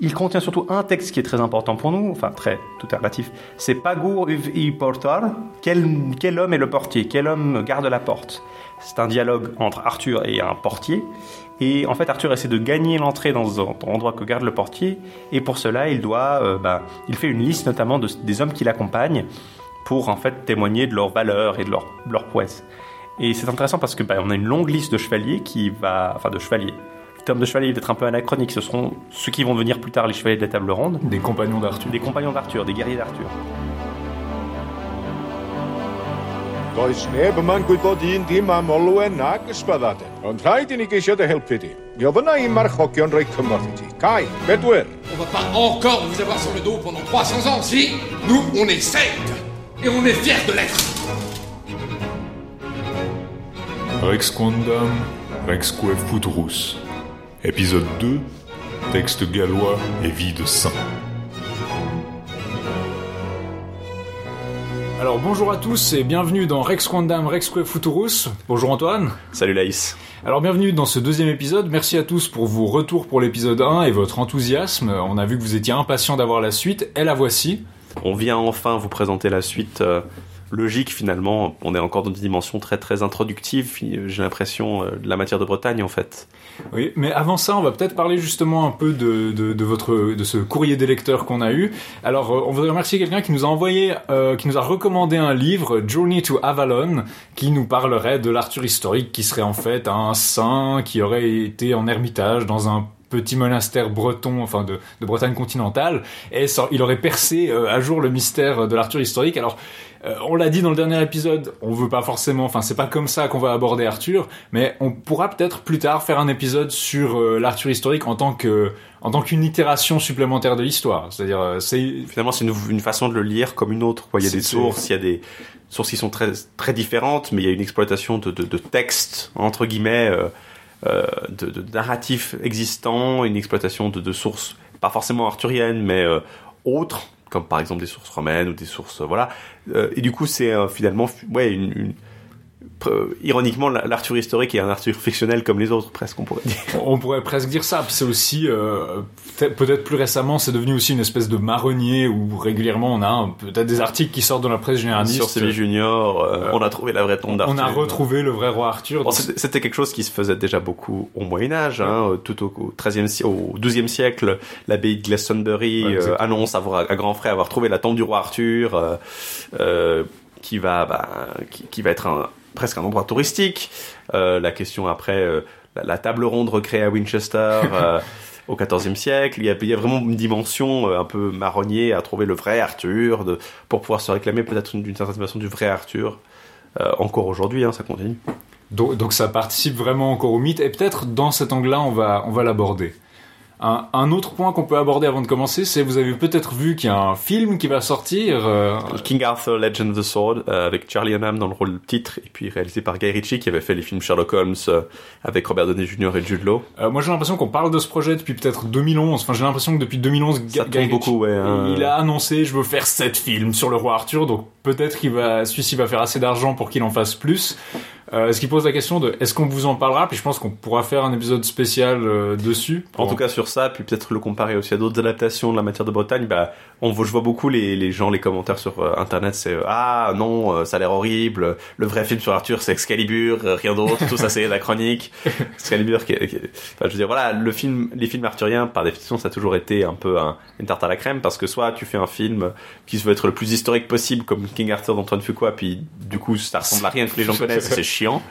Il contient surtout un texte qui est très important pour nous, enfin très, tout est relatif. C'est Pagur i portar, quel, homme est le portier, quel homme garde la porte? C'est un dialogue entre Arthur et un portier. Et en fait, Arthur essaie de gagner l'entrée dans l'endroit que garde le portier. Et pour cela, il doit, euh, bah, il fait une liste notamment de, des hommes qui l'accompagnent pour en fait témoigner de leur valeur et de leur, leur prouesse. Et c'est intéressant parce que bah, on a une longue liste de chevaliers qui va, enfin de chevaliers, terme de chevalier d'être un peu anachronique, ce seront ceux qui vont devenir plus tard les chevaliers de la table ronde. Des compagnons d'Arthur. Des compagnons d'Arthur, des guerriers d'Arthur. Does neb yma'n gwybod un dim am olwen nag ysbyddaden. Ond rhaid i ni geisio dy helpu di. Mi ofyna i marchogion rhoi cymorth i ti. Cai, bedwyr. On va pas encore vous avoir sur le dos pendant 300 ans, si? Nous, on est celtes Et on est fiers de l'être Rex Quandam, Rexque Futurus. Épisode 2, texte gallois et vie de saint. Alors bonjour à tous et bienvenue dans Rex Quandam Rexque Futurus. Bonjour Antoine. Salut Laïs. Alors bienvenue dans ce deuxième épisode. Merci à tous pour vos retours pour l'épisode 1 et votre enthousiasme. On a vu que vous étiez impatient d'avoir la suite et la voici. On vient enfin vous présenter la suite euh, logique finalement. On est encore dans une dimension très très introductive, j'ai l'impression, euh, de la matière de Bretagne en fait. Oui, mais avant ça, on va peut-être parler justement un peu de, de, votre de ce courrier des lecteurs qu'on a eu. Alors, euh, on voudrait remercier quelqu'un qui nous a envoyé, euh, qui nous a recommandé un livre, Journey to Avalon, qui nous parlerait de l'Arthur historique, qui serait en fait un saint qui aurait été en ermitage dans un petit monastère breton, enfin de, de Bretagne continentale, et il aurait percé euh, à jour le mystère de l'Arthur historique. Alors, euh, on l'a dit dans le dernier épisode, on veut pas forcément, enfin c'est pas comme ça qu'on va aborder Arthur, mais on pourra peut-être plus tard faire un épisode sur euh, l'Arthur historique en tant que en tant qu'une itération supplémentaire de l'histoire. C'est-à-dire, euh, c'est finalement c'est une, façon de le lire comme une autre. Il y a des sources, il y a des sources qui sont très très différentes, mais il y a une exploitation de, de, de textes entre guillemets. De, de narratifs existants, une exploitation de, sources pas forcément arthuriennes, mais autres, comme par exemple des sources romaines ou des sources voilà. Euh, et du coup, c'est euh, finalement ouais une ironiquement, l'Arthur historique est un Arthur fictionnel comme les autres, presque, on pourrait dire. On pourrait presque dire ça. C'est aussi, euh, peut-être plus récemment, c'est devenu aussi une espèce de marronnier où régulièrement on a peut-être des articles qui sortent dans la presse généraliste. Sur Séville Junior, euh, on a trouvé la vraie tombe d'Arthur. On a retrouvé le vrai roi Arthur. C'était quelque chose qui se faisait déjà beaucoup au Moyen Âge, hein, tout au, 13e, au 12e siècle. L'abbaye de Glastonbury euh, annonce avoir, à grand frère avoir trouvé la tombe du roi Arthur, qui va, bah, qui, qui va être un presque un endroit touristique. Euh, la question après, euh, la, table ronde recréée à Winchester euh, au XIVe siècle. Il y, a, il y, a, vraiment une dimension un peu marronnier à trouver le vrai Arthur, de, pour pouvoir se réclamer peut-être d'une certaine façon du vrai Arthur. encore aujourd'hui, hein, ça continue. Donc, donc, ça participe vraiment encore au mythe, et peut-être dans cet angle-là, on va, on va l'aborder. Un, autre point qu'on peut aborder avant de commencer, c'est vous avez peut-être vu qu'il y a un film qui va sortir. Euh, King Arthur Legend of the Sword euh, avec Charlie Hunnam dans le rôle titre et puis réalisé par Guy Ritchie qui avait fait les films Sherlock Holmes euh, avec Robert Downey Jr. et Jude Law. moi j'ai l'impression qu'on parle de ce projet depuis peut-être 2011. Enfin j'ai l'impression que depuis 2011 Ça Guy Ritchie, beaucoup, ouais, hein. il a annoncé je veux faire sept films sur le roi Arthur donc peut-être qu'il va celui-ci va faire assez d'argent pour qu'il en fasse plus. Euh, ce qui pose la question de est-ce qu'on vous en parlera? Puis je pense qu'on pourra faire un épisode spécial euh, dessus. En tout cas sur ça, puis peut-être le comparer aussi à d'autres adaptations de la matière de Bretagne. Bah, on je vois beaucoup les, les gens, les commentaires sur euh, internet, c'est ah non, ça a l'air horrible. Le vrai film sur Arthur, c'est Excalibur, rien d'autre. tout ça, c'est la chronique. Excalibur, qui, qui... Enfin, je veux dire, voilà, le film, les films arthuriens, par définition, ça a toujours été un peu un, une tarte à la crème parce que soit tu fais un film qui se veut être le plus historique possible, comme King Arthur d'Antoine Fuqua, puis du coup, ça ressemble à rien que les gens connaissent, c'est chiant.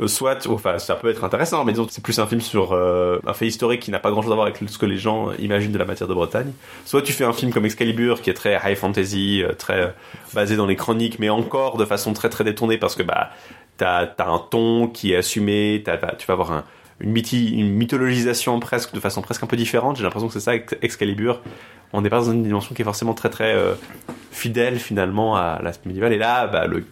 Euh, soit, enfin, ça peut être intéressant, mais disons c'est plus un film sur euh, un fait historique qui n'a pas grand chose à voir avec ce que les gens imaginent de la matière de Bretagne. Soit tu fais un film comme Excalibur qui est très high fantasy, euh, très basé dans les chroniques, mais encore de façon très très détournée parce que bah t'as as un ton qui est assumé, as, tu vas avoir un, une, une, mythologisation presque de façon presque un peu différente. J'ai l'impression que c'est ça Excalibur. On n'est pas dans une dimension qui est forcément très très fidèle finalement à l'aspect médiéval. Et là, bah, le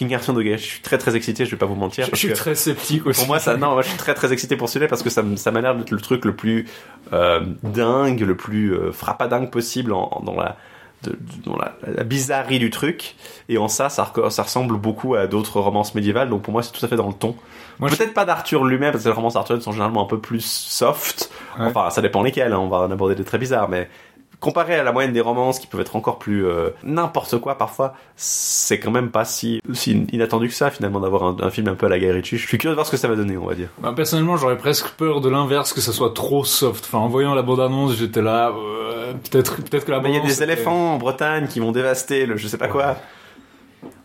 King Arthur de je suis très très excité, je vais pas vous mentir. Je, suis très sceptique aussi. Pour moi, ça, non, moi, je suis très très excité pour celui-là parce que ça, ça m'a l'air d'être le truc le plus euh, dingue, le plus euh, frappadingue possible en, dans la dans la, la, bizarrerie du truc et en ça, ça ça ressemble beaucoup à d'autres romances médiévales donc pour moi c'est tout à fait dans le ton peut-être pas d'Arthur lui-même parce que les romances arthuriennes sont généralement un peu plus soft Ouais. Enfin, ça dépend lesquels, hein, on va en aborder des très bizarres, mais comparé à la moyenne des romances qui peuvent être encore plus euh, n'importe quoi parfois, c'est quand même pas si, si inattendu que ça finalement d'avoir un, un film un peu à la Guy Ritchie. Je suis curieux de voir ce que ça va donner, on va dire. Bah, personnellement, j'aurais presque peur de l'inverse, que ça soit trop soft. Enfin, en voyant la bande-annonce, j'étais là, euh, peut-être, peut-être que la Mais il y a bande-annonce des éléphants en Bretagne qui vont dévaster le je sais pas quoi.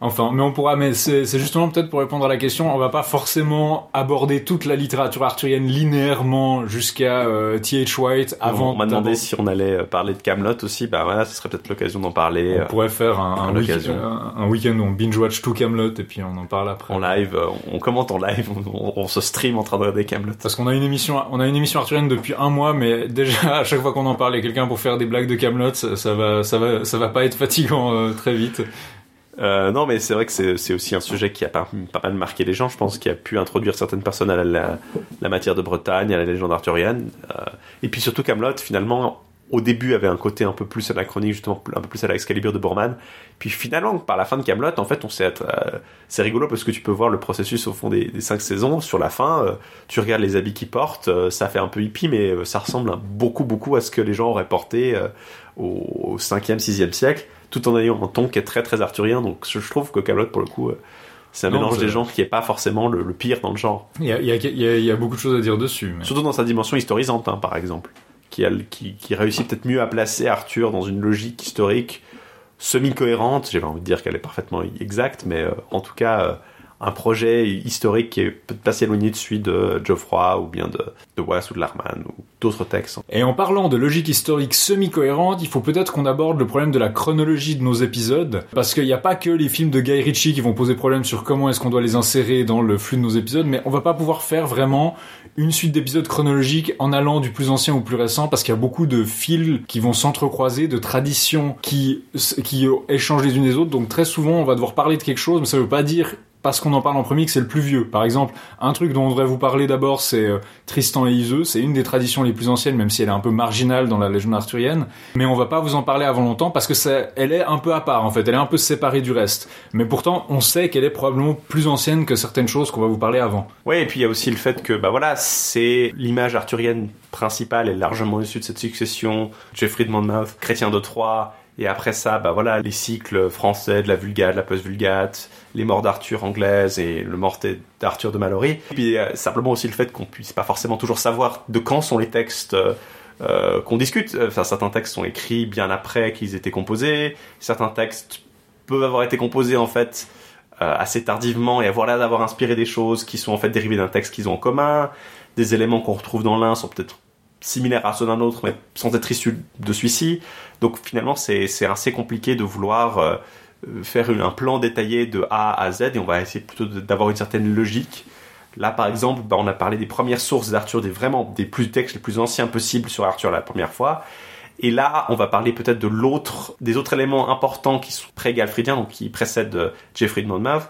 Enfin, mais on pourra, mais c'est justement peut-être pour répondre à la question, on va pas forcément aborder toute la littérature arthurienne linéairement jusqu'à euh, T.H. White avant. on m'a demandé si on allait euh, parler de Camelot aussi, bah voilà, ce serait peut-être l'occasion d'en parler. On euh, pourrait faire un, à un, week- l'occasion. un- un week-end où on binge-watch tout Camelot et puis on en parle après. en live, euh, on commente en live, on, on se stream en train de regarder Camelot. Parce qu'on a une émission, on a une émission arthurienne depuis un mois, mais déjà à chaque fois qu'on en parle, il y a quelqu'un pour faire des blagues de Camelot, ça, ça va, ça va, ça va pas être fatigant euh, très vite. Euh, non, mais c'est vrai que c'est aussi un sujet qui a pas, pas mal marqué les gens. Je pense qu'il a pu introduire certaines personnes à la, matière de Bretagne, à la légende arthurienne. Euh, et puis surtout Camelot, finalement, au début avait un côté un peu plus anachronique, justement, un peu plus à la Excalibur de Borman. Puis finalement, par la fin de Camelot, en fait, on sait euh, c'est rigolo parce que tu peux voir le processus au fond des, cinq saisons. Sur la fin, tu regardes les habits qu'ils portent, ça fait un peu hippie, mais ça ressemble beaucoup, beaucoup à ce que les gens auraient porté au, au 5e, 6e siècle, tout en ayant un ton qui est très, très arthurien. Donc, je, je trouve que Camelot, pour le coup, euh, c'est un Non, mélange des genres qui est pas forcément le, le pire dans le genre. Il y a, il y, a, il y a- il y a beaucoup de choses à dire dessus. Mais... Surtout dans sa dimension historisante, hein, par exemple, qui, qui réussit peut-être mieux à placer Arthur dans une logique historique semi-cohérente. J'ai pas envie de dire qu'elle est parfaitement exacte, mais euh, en tout cas, euh, un projet historique qui est peut-être si éloigné de celui de Geoffroy ou bien de, de ou de Larman ou d'autres textes. Et en parlant de logique historique semi-cohérente, il faut peut-être qu'on aborde le problème de la chronologie de nos épisodes, parce qu'il n'y a pas que les films de Guy Ritchie qui vont poser problème sur comment est-ce qu'on doit les insérer dans le flux de nos épisodes, mais on va pas pouvoir faire vraiment une suite d'épisodes chronologiques en allant du plus ancien au plus récent, parce qu'il y a beaucoup de fils qui vont s'entrecroiser, de traditions qui, qui échangent les unes des autres, donc très souvent on va devoir parler de quelque chose, mais ça veut pas dire parce qu'on en parle en premier que c'est le plus vieux. Par exemple, un truc dont on devrait vous parler d'abord, c'est euh, Tristan et Iseux. C'est une des traditions les plus anciennes, même si elle est un peu marginale dans la légende arthurienne. Mais on va pas vous en parler avant longtemps parce que ça, elle est un peu à part en fait. Elle est un peu séparée du reste. Mais pourtant, on sait qu'elle est probablement plus ancienne que certaines choses qu'on va vous parler avant. Oui, et puis il y a aussi le fait que, bah voilà, c'est l'image arthurienne principale est largement issue de cette succession. Geoffrey de Monmouth, Chrétien de Troyes, et après ça, bah voilà, les cycles français de la Vulgate, de la post-Vulgate, les morts d'Arthur anglaise et le mort d'Arthur de Mallory. Et puis euh, simplement aussi le fait qu'on puisse pas forcément toujours savoir de quand sont les textes euh, euh, qu'on discute. Enfin, certains textes sont écrits bien après qu'ils étaient composés. Certains textes peuvent avoir été composés en fait assez tardivement et avoir l'air d'avoir inspiré des choses qui sont en fait dérivées d'un texte qu'ils ont en commun. Des éléments qu'on retrouve dans l'un sont peut-être similaires à ceux d'un autre, mais sans être issus de celui-ci. Donc finalement, c'est assez compliqué de vouloir euh, faire un plan détaillé de A à Z et on va essayer plutôt d'avoir une certaine logique. Là, par exemple, bah, on a parlé des premières sources d'Arthur, des vraiment des plus textes les plus anciens possibles sur Arthur la première fois. Et là, on va parler peut-être de l'autre, des autres éléments importants qui sont pré-galfridiens, donc qui précèdent euh, Geoffrey de Monmouth,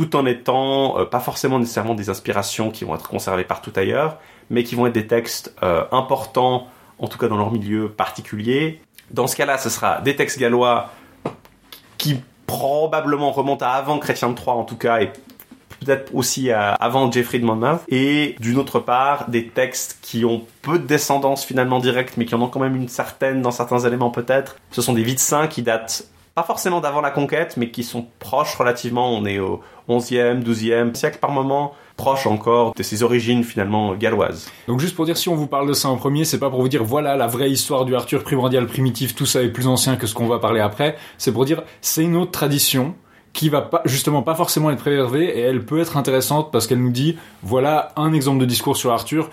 tout en étant euh, pas forcément nécessairement des inspirations qui vont être conservées partout ailleurs, mais qui vont être des textes euh, importants, en tout cas dans leur milieu particulier. Dans ce cas-là, ce sera des textes gallois qui probablement remontent à avant Chrétien de Troyes en tout cas, et peut-être aussi avant Geoffrey de Monmouth, et d'une autre part, des textes qui ont peu de descendance finalement directe, mais qui en ont quand même une certaine dans certains éléments peut-être. Ce sont des vies de saints qui datent pas forcément d'avant la conquête, mais qui sont proches relativement, on est au 11e, 12e siècle par moment, proches encore de ses origines finalement galloises. Donc juste pour dire, si on vous parle de ça en premier, c'est pas pour vous dire voilà la vraie histoire du Arthur primordial primitif, tout ça est plus ancien que ce qu'on va parler après. C'est pour dire c'est une autre tradition qui va pas justement pas forcément être préservée et elle peut être intéressante parce qu'elle nous dit voilà un exemple de discours sur Arthur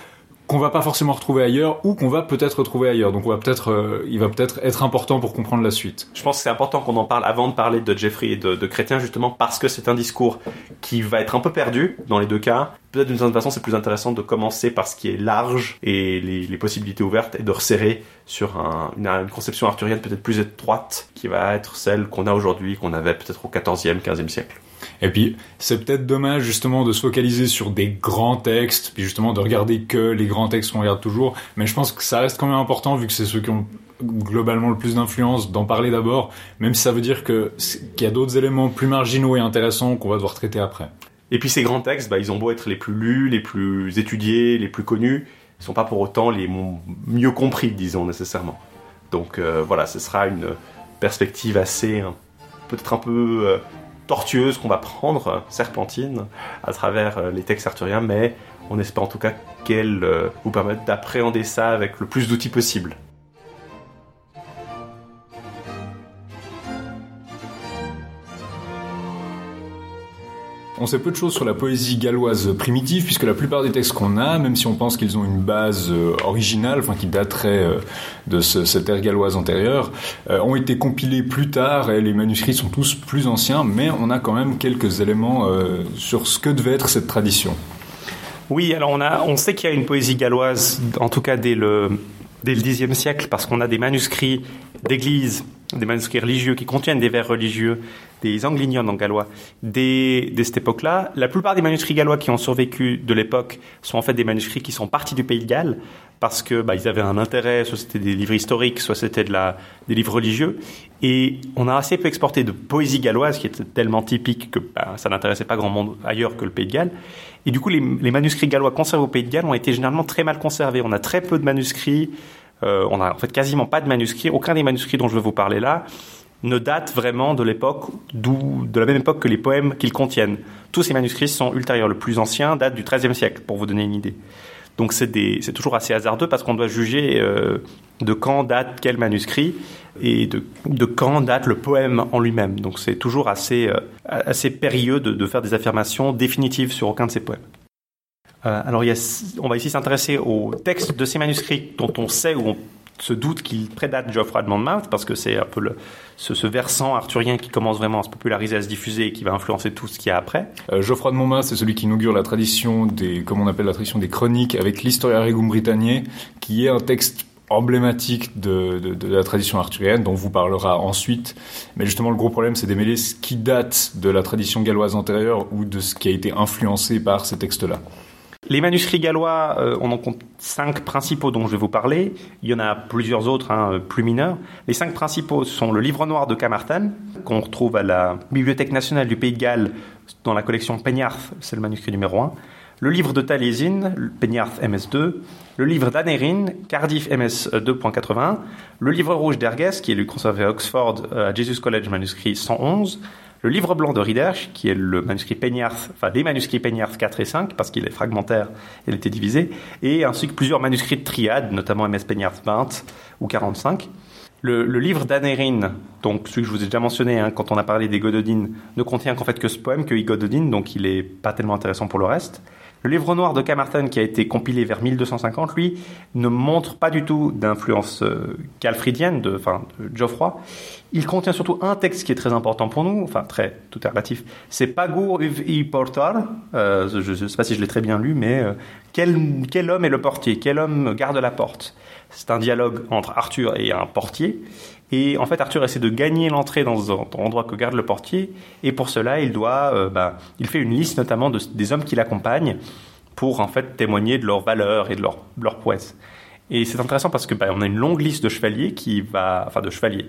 qu'on va pas forcément retrouver ailleurs ou qu'on va peut-être retrouver ailleurs. Donc euh, il va peut-être être important pour comprendre la suite. Je pense que c'est important qu'on en parle avant de parler de Jeffrey et de, de Chrétien, justement parce que c'est un discours qui va être un peu perdu dans les deux cas. Peut-être d'une certaine façon, c'est plus intéressant de commencer par ce qui est large et les, possibilités ouvertes et de resserrer sur un- une, une conception arthurienne peut-être plus étroite qui va être celle qu'on a aujourd'hui, qu'on avait peut-être au 14e, 15e siècle. Et puis, c'est peut-être dommage justement de se focaliser sur des grands textes, puis justement de regarder que les grands textes qu'on regarde toujours. Mais je pense que ça reste quand même important, vu que c'est ceux qui ont globalement le plus d'influence, d'en parler d'abord, même si ça veut dire qu'il y a d'autres éléments plus marginaux et intéressants qu'on va devoir traiter après. Et puis ces grands textes, bah, ils ont beau être les plus lus, les plus étudiés, les plus connus, ils sont pas pour autant les mieux compris, disons nécessairement. Donc euh, voilà, ce sera une perspective assez, hein, peut-être un peu euh, tortueuse qu'on va prendre, serpentine, à travers les textes arthuriens, mais on espère en tout cas qu'elle vous permette d'appréhender ça avec le plus d'outils possible. On sait peu de choses sur la poésie galloise primitive, puisque la plupart des textes qu'on a, même si on pense qu'ils ont une base euh, originale, enfin qui daterait euh, de cette ère galloise antérieure, euh, ont été compilés plus tard et les manuscrits sont tous plus anciens, mais on a quand même quelques éléments sur ce que devait être cette tradition. Oui, alors on, a, on sait qu'il y a une poésie galloise, en tout cas dès le, dès le Xe siècle, parce qu'on a des manuscrits d'église, des manuscrits religieux qui contiennent des vers religieux des Anglignones en gallois dès, cette époque-là. La plupart des manuscrits gallois qui ont survécu de l'époque sont en fait des manuscrits qui sont partis du pays de Galles parce que bah, ils avaient un intérêt, soit c'était des livres historiques, soit c'était de la, des livres religieux. Et on a assez peu exporté de poésie galloise qui était tellement typique que bah, ça n'intéressait pas grand monde ailleurs que le pays de Galles. Et du coup, les, les manuscrits gallois conservés au pays de Galles ont été généralement très mal conservés. On a très peu de manuscrits. Euh, on a en fait quasiment pas de manuscrits. Aucun des manuscrits dont je vais vous parler là ne date vraiment de l'époque, de la même époque que les poèmes qu'ils contiennent. Tous ces manuscrits sont ultérieurs. Le plus ancien date du XIIIe siècle, pour vous donner une idée. Donc c'est toujours assez hasardeux parce qu'on doit juger euh, de quand date quel manuscrit et de, quand date le poème en lui-même. Donc c'est toujours assez, euh, assez périlleux de, faire des affirmations définitives sur aucun de ces poèmes. Euh, alors on va ici s'intéresser au texte de ces manuscrits dont on sait ou on se doute qu'il prédate Geoffroy de Monmouth parce que c'est un peu ce, versant arthurien qui commence vraiment à se populariser, à se diffuser et qui va influencer tout ce qu'il y a après. Euh, Geoffroy de Monmouth, c'est celui qui inaugure la tradition des, comme on appelle la tradition des chroniques avec l'Historia Regum Britanniae, qui est un texte emblématique de, de, la tradition arthurienne, dont on vous parlera ensuite. Mais justement, le gros problème, c'est d'émêler ce qui date de la tradition galloise antérieure ou de ce qui a été influencé par ces textes-là. Les manuscrits gallois, euh, on en compte cinq principaux dont je vais vous parler. Il y en a plusieurs autres, hein, plus mineurs. Les cinq principaux sont le livre noir de Camartan, qu'on retrouve à la Bibliothèque nationale du Pays de Galles dans la collection Peñarth, c'est le manuscrit numéro 1. Le livre de Taliesin, Peñarth MS2. Le livre d'Anerin, Cardiff MS 2.81. Le livre rouge d'Erges, qui est lui conservé à Oxford euh, à Jesus College manuscrit 111 le livre blanc de Riedersch, qui est le manuscrit Peñarth, enfin les manuscrits Peñarth 4 et 5, parce qu'il est fragmentaire, il était divisé, et ainsi que plusieurs manuscrits de triade, notamment MS Peñarth 20 ou 45. Le, livre d'Anérin, donc celui que je vous ai déjà mentionné hein, quand on a parlé des Gododines, ne contient qu'en fait que ce poème, que Gododine, donc il n'est pas tellement intéressant pour le reste. Le livre noir de Camartan, qui a été compilé vers 1250, lui, ne montre pas du tout d'influence euh, de, enfin, de Geoffroy. Il contient surtout un texte qui est très important pour nous, enfin très, tout est relatif. C'est Pagour i portar. Euh, je ne sais pas si je l'ai très bien lu, mais euh, quel, homme est le portier? Quel homme garde la porte? C'est un dialogue entre Arthur et un portier. Et en fait, Arthur essaie de gagner l'entrée dans l'endroit que garde le portier. Et pour cela, il doit, euh, bah, il fait une liste notamment de, des hommes qui l'accompagnent pour en fait témoigner de leur valeur et de leur, prouesse. Et c'est intéressant parce que bah, on a une longue liste de chevaliers qui va, enfin de chevaliers.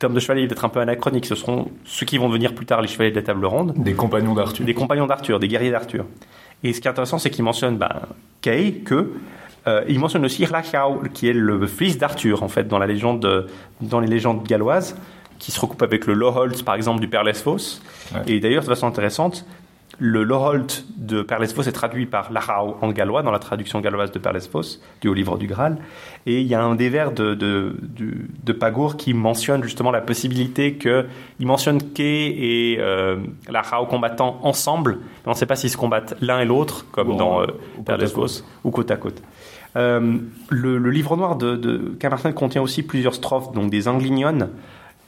Terme de chevalier est peut-être un peu anachronique. Ce seront ceux qui vont devenir plus tard les chevaliers de la table ronde. Des compagnons d'Arthur. Des compagnons d'Arthur, des guerriers d'Arthur. Et ce qui est intéressant, c'est qu'il mentionne bah, Kay, que euh, il mentionne aussi Hlachau, qui est le fils d'Arthur, en fait, dans, la légende, dans les légendes galloises, qui se recoupe avec le Loholt, par exemple, du père Lesphos. Et d'ailleurs, de façon intéressante, le Loholt de Père Lesphos est traduit par Lachau en gallois, dans la traduction galloise de Père Lesphos, du Haut Livre du Graal. Et il y a un des vers de, de, de, Pagour qui mentionne justement la possibilité que. Il mentionne Kay et euh, Lachau combattant ensemble, mais on ne sait pas s'ils se combattent l'un et l'autre, comme dans euh, Père Lesphos, ou côte à côte. Euh, le, livre noir de, de Camartin contient aussi plusieurs strophes, donc des anglignones,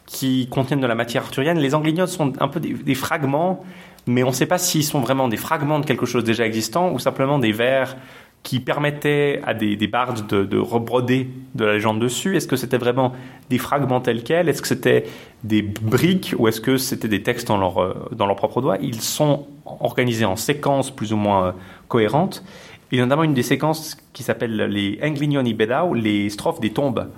qui contiennent de la matière arthurienne. Les anglignones sont un peu des, fragments, mais on ne sait pas s'ils sont vraiment des fragments de quelque chose déjà existant ou simplement des vers qui permettaient à des, bardes de, rebroder de la légende dessus. Est-ce que c'était vraiment des fragments tels quels? Est-ce que c'était des briques ou est-ce que c'était des textes dans leur, euh, dans leur propre doigt? Ils sont organisés en séquences plus ou moins euh, cohérentes. Il y a notamment une des séquences qui s'appelle les Englignoni Bedau, les strophes des tombes,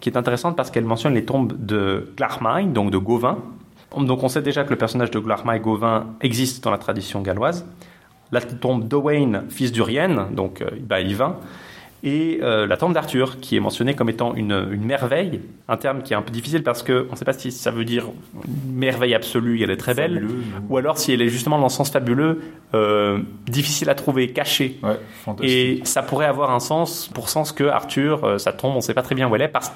qui est intéressante parce qu'elle mentionne les tombes de Glarmai, donc de Gauvin. Donc on sait déjà que le personnage de Glarmai Gauvin existe dans la tradition galloise. La tombe d'Owain, fils d'Urienne, donc euh, bah, Yvain, et euh, la tombe d'Arthur, qui est mentionnée comme étant une, une, merveille, un terme qui est un peu difficile parce qu'on ne sait pas si ça veut dire une merveille absolue, elle est très belle, Fabuleux, ou alors si elle est justement dans le sens fabuleux, euh, difficile à trouver, caché. Ouais. Et ça pourrait avoir un sens, pour sens que Arthur, euh, sa tombe, on ne sait pas très bien où elle est, parce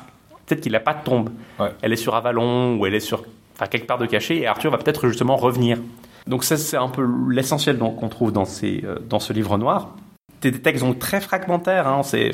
peut-être qu'il n'a pas de tombe. Ouais. Elle est sur Avalon, ou elle est sur, enfin, quelque part de caché, et Arthur va peut-être justement revenir. Donc ça, c'est un peu l'essentiel qu'on trouve dans, ces, euh, dans ce livre noir. Des des textes donc très fragmentaires, hein, c'est,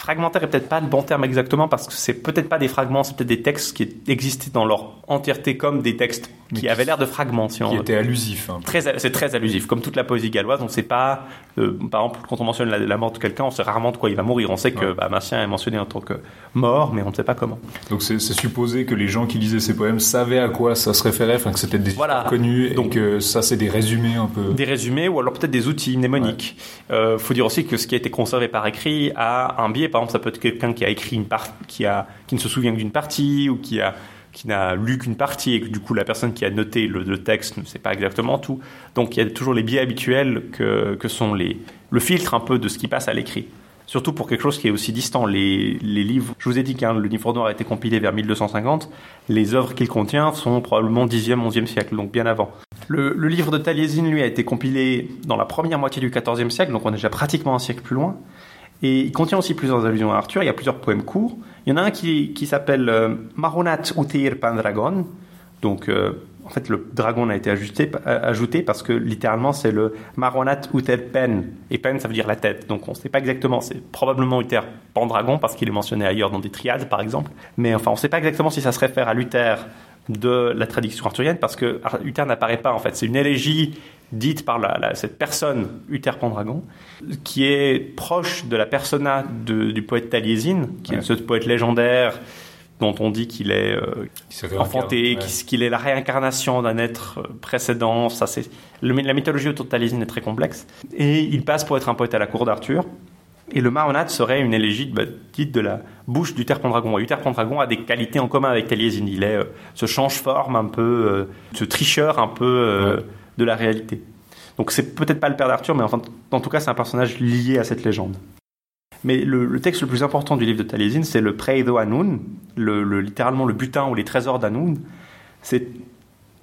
fragmentaire est peut-être pas le bon terme exactement parce que c'est peut-être pas des fragments, c'est peut-être des textes qui existaient dans leur entièreté comme des textes qui qui- avaient l'air de fragments, si qui veut. était allusif. hein. Très, c'est très allusif, comme toute la poésie galloise. On ne sait pas, euh, par exemple, quand on mentionne la, la mort de quelqu'un, on sait rarement de quoi il va mourir. On sait que Ouais. bah, Massien est mentionné en tant que mort, mais on ne sait pas comment. Donc c'est supposé que les gens qui lisaient ces poèmes savaient à quoi ça se référait, enfin que c'était des Voilà. et Donc- que ça c'est des résumés un peu. Des résumés ou alors peut-être des outils mnémoniques. Il faut dire aussi que ce qui a été conservé par écrit a un biais. Par exemple, ça peut être quelqu'un qui a écrit une part, qui ne se souvient que d'une partie ou qui n'a lu qu'une partie et que du coup la personne qui a noté le, texte ne sait pas exactement tout. Donc il y a toujours les biais habituels que, sont le filtre un peu de ce qui passe à l'écrit. Surtout pour quelque chose qui est aussi distant. Les, livres, je vous ai dit qu'un le livre noir a été compilé vers 1250. Les œuvres qu'il contient sont probablement 10e, 11e siècle, donc bien avant. Le, le livre de Taliesin, lui, a été compilé dans la première moitié du XIVe siècle, donc on est déjà pratiquement un siècle plus loin. Et il contient aussi plusieurs allusions à Arthur. Il y a plusieurs poèmes courts. Il y en a un qui, qui s'appelle euh, Maronat Utir Pandragon. Donc, euh, en fait, le dragon a été euh, ajouté parce que littéralement, c'est le Maronat Uter Pen. Et Pen, ça veut dire la tête. Donc, on ne sait pas exactement. C'est probablement Uther Pendragon parce qu'il est mentionné ailleurs dans des triades, par exemple. Mais enfin, on ne sait pas exactement si ça se réfère à Luther de la traduction arthurienne parce que Uther n'apparaît pas en fait. C'est une élégie dite par la, la- cette personne, Uther Pendragon, qui est proche de la persona de- du poète Taliesin, qui est ce poète légendaire dont on dit qu'il est euh, enfanté, ouais. qu'il- est la réincarnation d'un être euh, précédent. Ça, c'est la mythologie autour de Taliesin est très complexe. Et il passe pour être un poète à la cour d'Arthur. Et le Maronat serait une élégie bah, dite de la bouche d'Uther Pendragon. Et Uther Pendragon a des qualités en commun avec Taliesin. Il est euh, ce change-forme un peu, euh, ce tricheur un peu Ouais. de la réalité. Donc c'est peut-être pas le père d'Arthur, mais enfin, en tout cas, c'est un personnage lié à cette légende. Mais le, texte le plus important du livre de Taliesin, c'est le Preido Anun, le, le- littéralement le butin ou les trésors d'Anun. C'est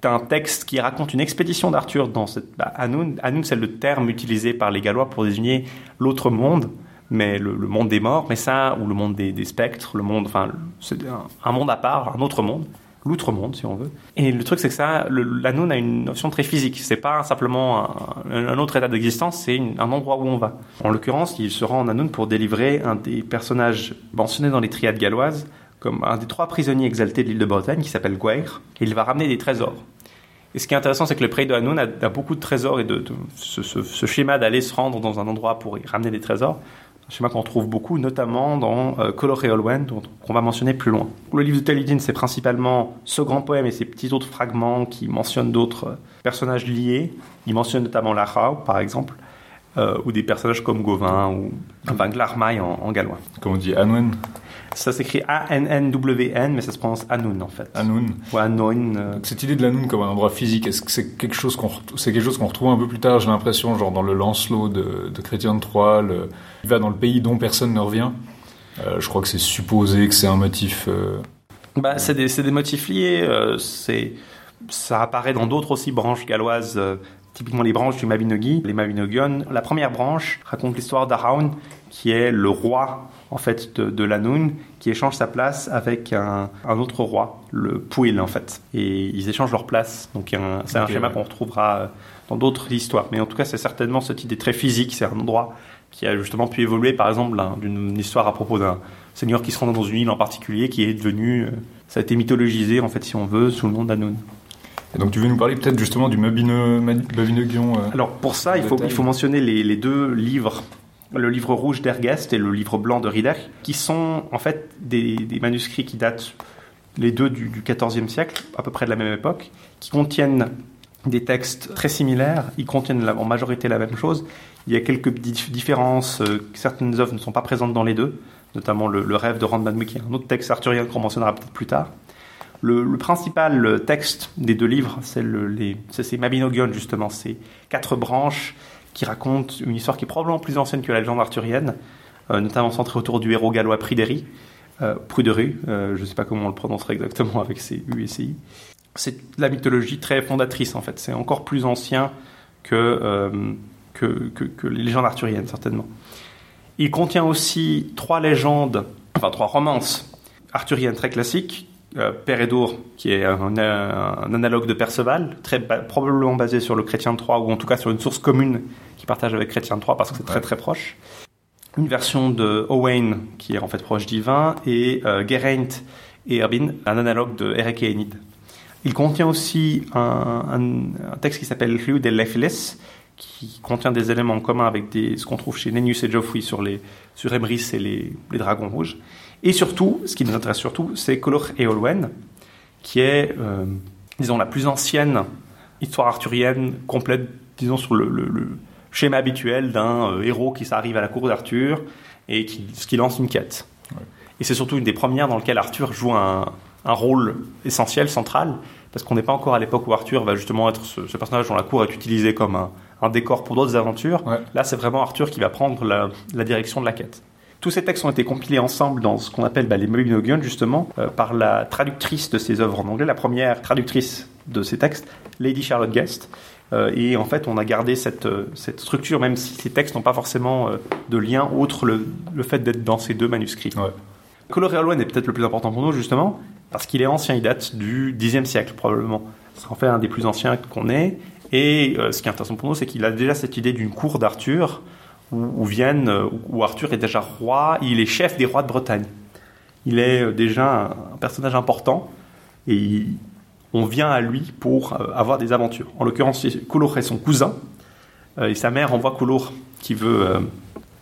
un texte qui raconte une expédition d'Arthur dans cette bah, Anun. Anun, c'est le terme utilisé par les Gallois pour désigner l'autre monde, mais le, monde des morts, mais ça, ou le monde des, spectres, le monde, enfin, c'est un monde à part, un autre monde, l'outre-monde, si on veut. Et le truc, c'est que ça, l'Anun a une notion très physique. C'est pas simplement un, autre état d'existence, c'est un endroit où on va. En l'occurrence, il se rend en Anun pour délivrer un des personnages mentionnés dans les triades galloises, comme un des trois prisonniers exaltés de l'île de Bretagne, qui s'appelle Gwair, et il va ramener des trésors. Et ce qui est intéressant, c'est que le pré de Hanun a, beaucoup de trésors et de, ce- ce schéma d'aller se rendre dans un endroit pour y ramener des trésors, un schéma qu'on trouve beaucoup, notamment dans euh, Color et qu'on va mentionner plus loin. Le livre de Taliesin, c'est principalement ce grand poème et ces petits autres fragments qui mentionnent d'autres euh, personnages liés. Il mentionne notamment Lachau, par exemple, euh, ou des personnages comme Gauvin ou enfin, Glarmai en, en gallois. Comme on dit Anwen, Ça s'écrit A-N-N-W-N, mais ça se prononce Anun en fait. Anun. Ou Anoin. euh, Cette idée de l'Anun comme un endroit physique, est-ce que c'est quelque chose qu'on c'est quelque chose qu'on retrouve un peu plus tard, j'ai l'impression, genre dans le Lancelot de, de Chrétien de Troyes, le- il va dans le pays dont personne ne revient. Euh, je crois que c'est supposé que c'est un motif. euh, Bah, c'est des, des motifs liés. c'est, ça apparaît dans d'autres aussi branches galloises, typiquement les branches du Mabinogi, les Mabinogion. La première branche raconte l'histoire d'Araun, qui est le roi en fait de, de l'Anun, qui échange sa place avec un, un autre roi, le Puil en fait. Et ils échangent leur place. Donc c'est un schéma ouais. qu'on retrouvera euh, dans d'autres histoires. Mais en tout cas, c'est certainement cette idée très physique. C'est un endroit qui a justement pu évoluer, par exemple, d'une histoire à propos d'un seigneur qui se rend dans une île en particulier, qui est devenu, euh, ça a été mythologisé, en fait, si on veut, sous le nom d'Anun. Et donc tu veux nous parler peut-être justement du Mabino- Mab- Mabinogion euh, Alors, pour ça, il faut, Détail. il faut mentionner les, les deux livres, le livre rouge d'Ergest et le livre blanc de Rieder, qui sont, en fait, des, des manuscrits qui datent, les deux du, du XIVe siècle, à peu près de la même époque, qui contiennent des textes très similaires, ils contiennent la- en majorité la même chose. Il y a quelques dif- différences, euh, certaines œuvres ne sont pas présentes dans les deux, notamment le, le rêve de Randman qui est un autre texte arthurien qu'on mentionnera peut-être plus tard. Le, principal texte des deux livres, c'est le, c'est Mabinogion justement, ces quatre branches qui racontent une histoire qui est probablement plus ancienne que la légende arthurienne, euh, notamment centré autour du héros gallois Pryderi, euh, euh, je ne sais pas comment on le prononcerait exactement avec ses U et ses I. C'est la mythologie très fondatrice en fait, c'est encore plus ancien que, euh, que, que, que les légendes arthuriennes certainement. Il contient aussi trois légendes, enfin trois romances arthuriennes très classiques. Euh, Pérédour, qui est un, un analogue de Perceval, très ba- probablement basé sur le Chrétien de Troyes, ou en tout cas sur une source commune qui partage avec Chrétien de Troyes parce que c'est très très proche. Une version de Owain, qui est en fait proche divin, et euh, Geraint et Erbin, un analogue de Eric et Enid. Il contient aussi un, un- un texte qui s'appelle Rue des Lefeles, qui contient des éléments communs avec des, ce qu'on trouve chez Nennius et Geoffrey sur, les, sur Emrys et les, les dragons rouges. Et surtout, ce qui nous intéresse surtout, c'est Color et Olwen, qui est, euh, disons, la plus ancienne histoire arthurienne complète, disons, sur le, le- le schéma habituel d'un euh, héros qui s'arrive à la cour d'Arthur et qui, qui lance une quête. Et c'est surtout une des premières dans laquelle Arthur joue un, un rôle essentiel, central, parce qu'on n'est pas encore à l'époque où Arthur va justement être ce, ce personnage dont la cour est utilisée comme un, un décor pour d'autres aventures. Ouais. Là, c'est vraiment Arthur qui va prendre la, la direction de la quête. Tous ces textes ont été compilés ensemble dans ce qu'on appelle bah, les Mabinogion, justement, euh, par la traductrice de ces œuvres en anglais, la première traductrice de ces textes, Lady Charlotte Guest. Euh, et en fait, on a gardé cette, euh, cette structure, même si ces textes n'ont pas forcément de lien autre le, le fait d'être dans ces deux manuscrits. Ouais. Coloré est peut-être le plus important pour nous, justement, parce qu'il est ancien, il date du Xe siècle, probablement. C'est en fait un des plus anciens qu'on ait. Et euh, ce qui est intéressant pour nous, c'est qu'il a déjà cette idée d'une cour d'Arthur, où, viennent, euh, où Arthur est déjà roi, il est chef des rois de Bretagne. Il est euh, déjà un, personnage important, et on vient à lui pour euh, avoir des aventures. En l'occurrence, Coulor est son cousin, et sa mère envoie Coulor, qui veut,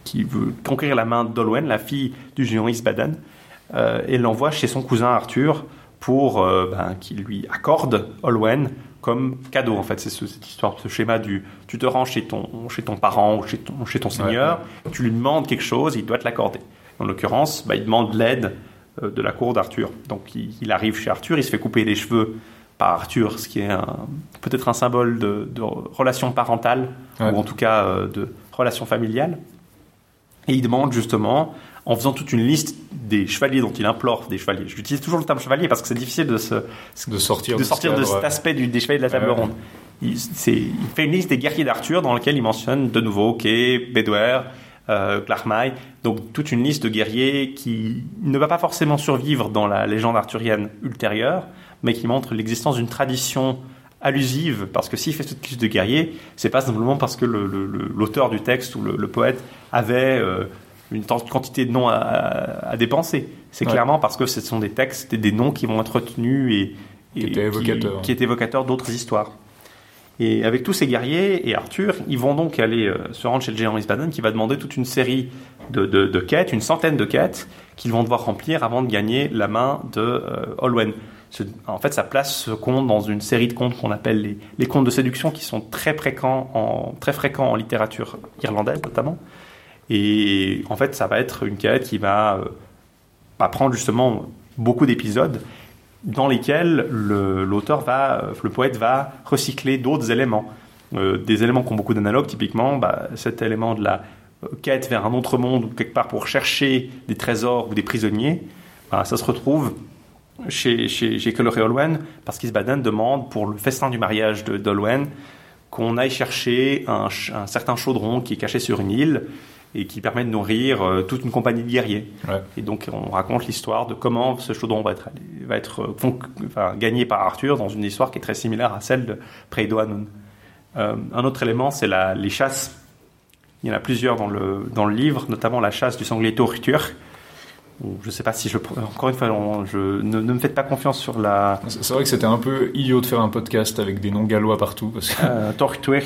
qui veut conquérir la main d'Olwen, la fille du géant Isbadan, et l'envoie chez son cousin Arthur pour ben, qu'il lui accorde Olwen comme cadeau. En fait, c'est ce- cette histoire, ce schéma du tu te rends chez ton, chez ton parent ou chez ton, chez ton seigneur, tu lui demandes quelque chose, il doit te l'accorder. En l'occurrence, bah, il demande l'aide euh, de la cour d'Arthur. Donc il, il arrive chez Arthur, il se fait couper les cheveux par Arthur, ce qui est peut-être un symbole de, de relation parentale, Ouais. ou en tout cas euh, de relation familiale. Et il demande justement, en faisant toute une liste des chevaliers dont il implore des chevaliers. J'utilise toujours le terme chevalier parce que c'est difficile de se, De sortir de, sortir cet aspect du, des chevaliers de la table ronde. Il, fait une liste des guerriers d'Arthur dans laquelle il mentionne de nouveau Kay, Bedouer, euh, donc toute une liste de guerriers qui ne va pas forcément survivre dans la légende arthurienne ultérieure, mais qui montre l'existence d'une tradition allusive, parce que s'il fait cette liste de guerriers, c'est pas simplement parce que le- le- le- l'auteur du texte ou le, le poète avait euh, une quantité de noms à, à- dépenser. C'est Ouais. clairement parce que ce sont des textes et des noms qui vont être retenus et, et Qui étaient évocateurs. qui étaient évocateurs d'autres histoires. Et avec tous ces guerriers et Arthur, ils vont donc aller euh, se rendre chez le géant Isbadan qui va demander toute une série de, de- de quêtes, une centaine de quêtes qu'ils vont devoir remplir avant de gagner la main de euh, Olwen. Ce- En fait, ça place ce conte dans une série de contes qu'on appelle les, les contes de séduction qui sont très fréquents en, très fréquents en littérature irlandaise notamment. Et en fait, ça va être une quête qui va, euh, va prendre justement beaucoup d'épisodes dans lesquels le- l'auteur va, euh, le poète va recycler d'autres éléments. Euh, des éléments qui ont beaucoup d'analogues, typiquement bah, cet élément de la quête vers un autre monde ou quelque part pour chercher des trésors ou des prisonniers, bah, ça se retrouve chez, chez, chez Olwen parce qu'Isbaden demande pour le festin du mariage d'Olwen qu'on aille chercher un, ch- un certain chaudron qui est caché sur une île et qui permet de nourrir euh, toute une compagnie de guerriers. Ouais. Et donc on raconte l'histoire de comment ce chaudron va être, va être euh, enfin, gagné par Arthur dans une histoire qui est très similaire à celle de Preidoanun. Euh, un autre élément, c'est les chasses. Il y en a plusieurs dans le, dans le livre, notamment la chasse du sanglier Thortur. Ou Je ne sais pas si je... Encore une fois, on- je, ne, ne me faites pas confiance sur la C'est vrai que c'était un peu idiot de faire un podcast avec des noms gallois partout. Parce que... euh,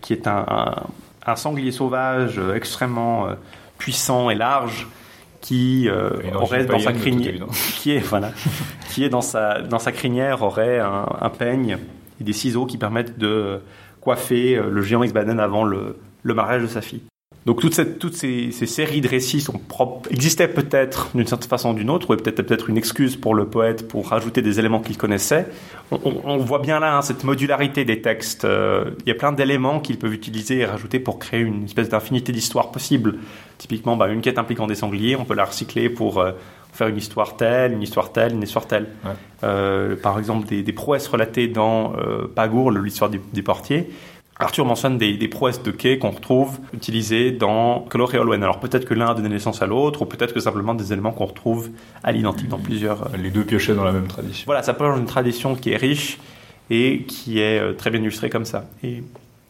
qui est un, un, un sanglier sauvage euh, extrêmement euh, puissant et large, qui euh, aurait dans sa crinière, qui est voilà, qui est dans sa dans sa crinière aurait un, un peigne et des ciseaux qui permettent de coiffer le géant Isbaden avant le, le mariage de sa fille. Donc toute cette, toutes ces, ces séries de récits sont propres, existaient peut-être d'une certaine façon ou d'une autre, ou peut-être peut-être une excuse pour le poète pour rajouter des éléments qu'il connaissait. On, on- on voit bien là hein, cette modularité des textes. Euh, Il y a plein d'éléments qu'ils peuvent utiliser et rajouter pour créer une espèce d'infinité d'histoires possibles. Typiquement, bah, une quête impliquant des sangliers, on peut la recycler pour euh, faire une histoire telle, une histoire telle, une histoire telle. Ouais. Euh, par exemple, des, des prouesses relatées dans Pagour, l'histoire des portiers. Arthur mentionne des, des prouesses de quai qu'on retrouve utilisées dans Color et Olwen. Alors peut-être que l'un a donné naissance à l'autre, ou peut-être que simplement des éléments qu'on retrouve à l'identique dans plusieurs. euh, Les deux piochaient dans la même tradition. Voilà, ça plonge dans une tradition qui est riche et qui est euh, très bien illustrée comme ça. Et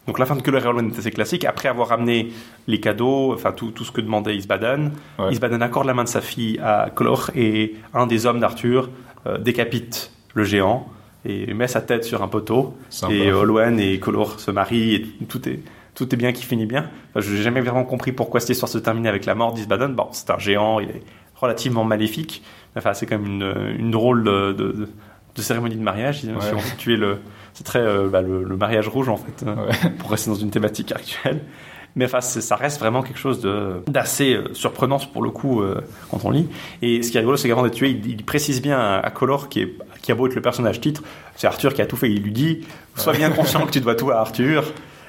donc la fin de Color et Olwen est assez classique. Après avoir amené les cadeaux, enfin tout, tout ce que demandait Isbaden, Ouais. Isbaden accorde la main de sa fille à Color et un des hommes d'Arthur euh, décapite le géant et met sa tête sur un poteau. Sympa. Et Olwen et Color se marient et tout est, tout est bien qui finit bien. Enfin, je n'ai jamais vraiment compris pourquoi cette histoire se terminait avec la mort d'Isbaden. Bon, c'est un géant, il est relativement maléfique. Enfin, c'est quand même une, une drôle de, de- de cérémonie de mariage. Si Ouais. on tuer le, c'est très euh, bah, le, le mariage rouge en fait, hein, Ouais. pour rester dans une thématique actuelle. Mais enfin, ça reste vraiment quelque chose de- d'assez euh, surprenant pour le coup euh, quand on lit. Et ce qui est rigolo, c'est qu'avant d'être tué, il, il précise bien à, à Color, qui, est, qui a beau être le personnage titre, c'est Arthur qui a tout fait. Il lui dit Sois bien conscient que tu dois tout à Arthur,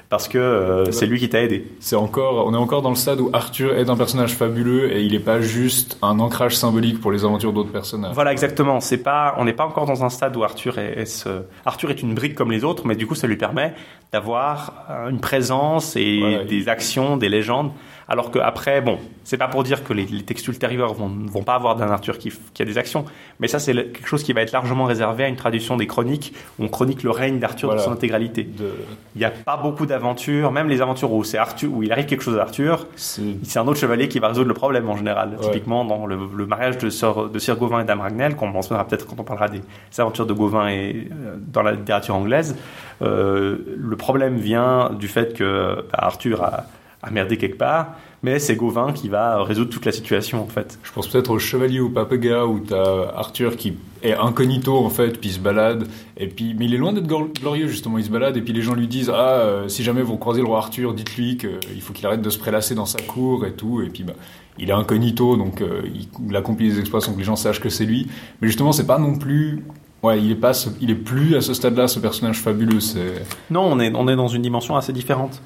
parce que euh, c'est lui qui t'a aidé. C'est encore, on est encore dans le stade où Arthur est un personnage fabuleux et il n'est pas juste un ancrage symbolique pour les aventures d'autres personnages. Voilà, exactement. C'est pas, on n'est pas encore dans un stade où Arthur est, est ce- Arthur est une brique comme les autres, mais du coup, ça lui permet d'avoir euh, une présence et Voilà. des actions, des légendes. Alors que après, bon, c'est pas pour dire que les, les textes ultérieurs vont, vont pas avoir d'un Arthur qui, a des actions, mais ça, c'est quelque chose qui va être largement réservé à une tradition des chroniques où on chronique le règne d'Arthur Voilà. dans son intégralité. De- Il n'y a pas beaucoup d'aventures, même les aventures où c'est Arthur, où il arrive quelque chose à Arthur, c'est- un autre chevalier qui va résoudre le problème en général. Ouais. Typiquement dans le, le mariage de Sir, de Sir Gawain et Dame Ragnell, qu'on mentionnera peut-être quand on parlera des aventures de Gawain et, euh, dans la littérature anglaise. euh, le problème vient du fait que bah, Arthur a, a merdé quelque part, mais c'est Gawain qui va résoudre toute la situation en fait. Je pense peut-être au Chevalier ou Papaga où t'as Arthur qui est incognito en fait, puis il se balade, et puis mais il est loin d'être glor- glorieux justement, il se balade et puis les gens lui disent ah euh, si jamais vous croisez le roi Arthur, dites-lui qu'il faut qu'il arrête de se prélasser dans sa cour et tout, et puis bah il est incognito donc euh, il, il accomplit des exploits sans que les gens sachent que c'est lui, mais justement c'est pas non plus ouais il est pas il est plus à ce stade-là ce personnage fabuleux, c'est Non, on est, on est dans une dimension assez différente.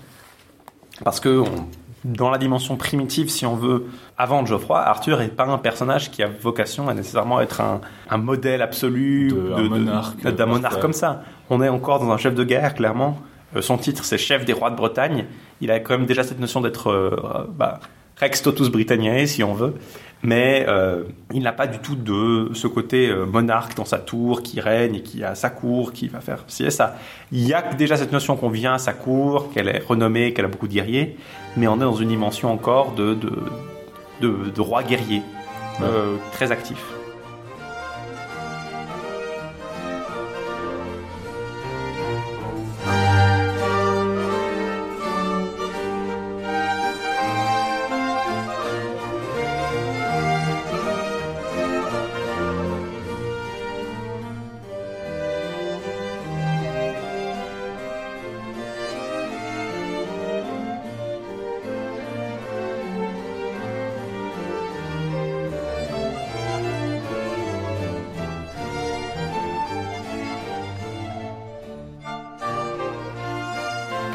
Parce que on- dans la dimension primitive, si on veut, avant Geoffroy, Arthur n'est pas un personnage qui a vocation à nécessairement être un, un modèle absolu monarque, d'un monarque ouais. comme ça. On est encore dans un chef de guerre, clairement. Euh, son titre, c'est chef des rois de Bretagne. Il a quand même déjà cette notion d'être euh, bah, Rex Totus Britanniae, si on veut. Mais euh, il n'a pas du tout de ce côté euh, monarque dans sa tour qui règne et qui a sa cour, qui va faire ci et ça. Il y a déjà cette notion qu'on vient à sa cour, qu'elle est renommée, qu'elle a beaucoup de guerriers, mais on est dans une dimension encore de, de, de, de roi guerrier, euh, très actif.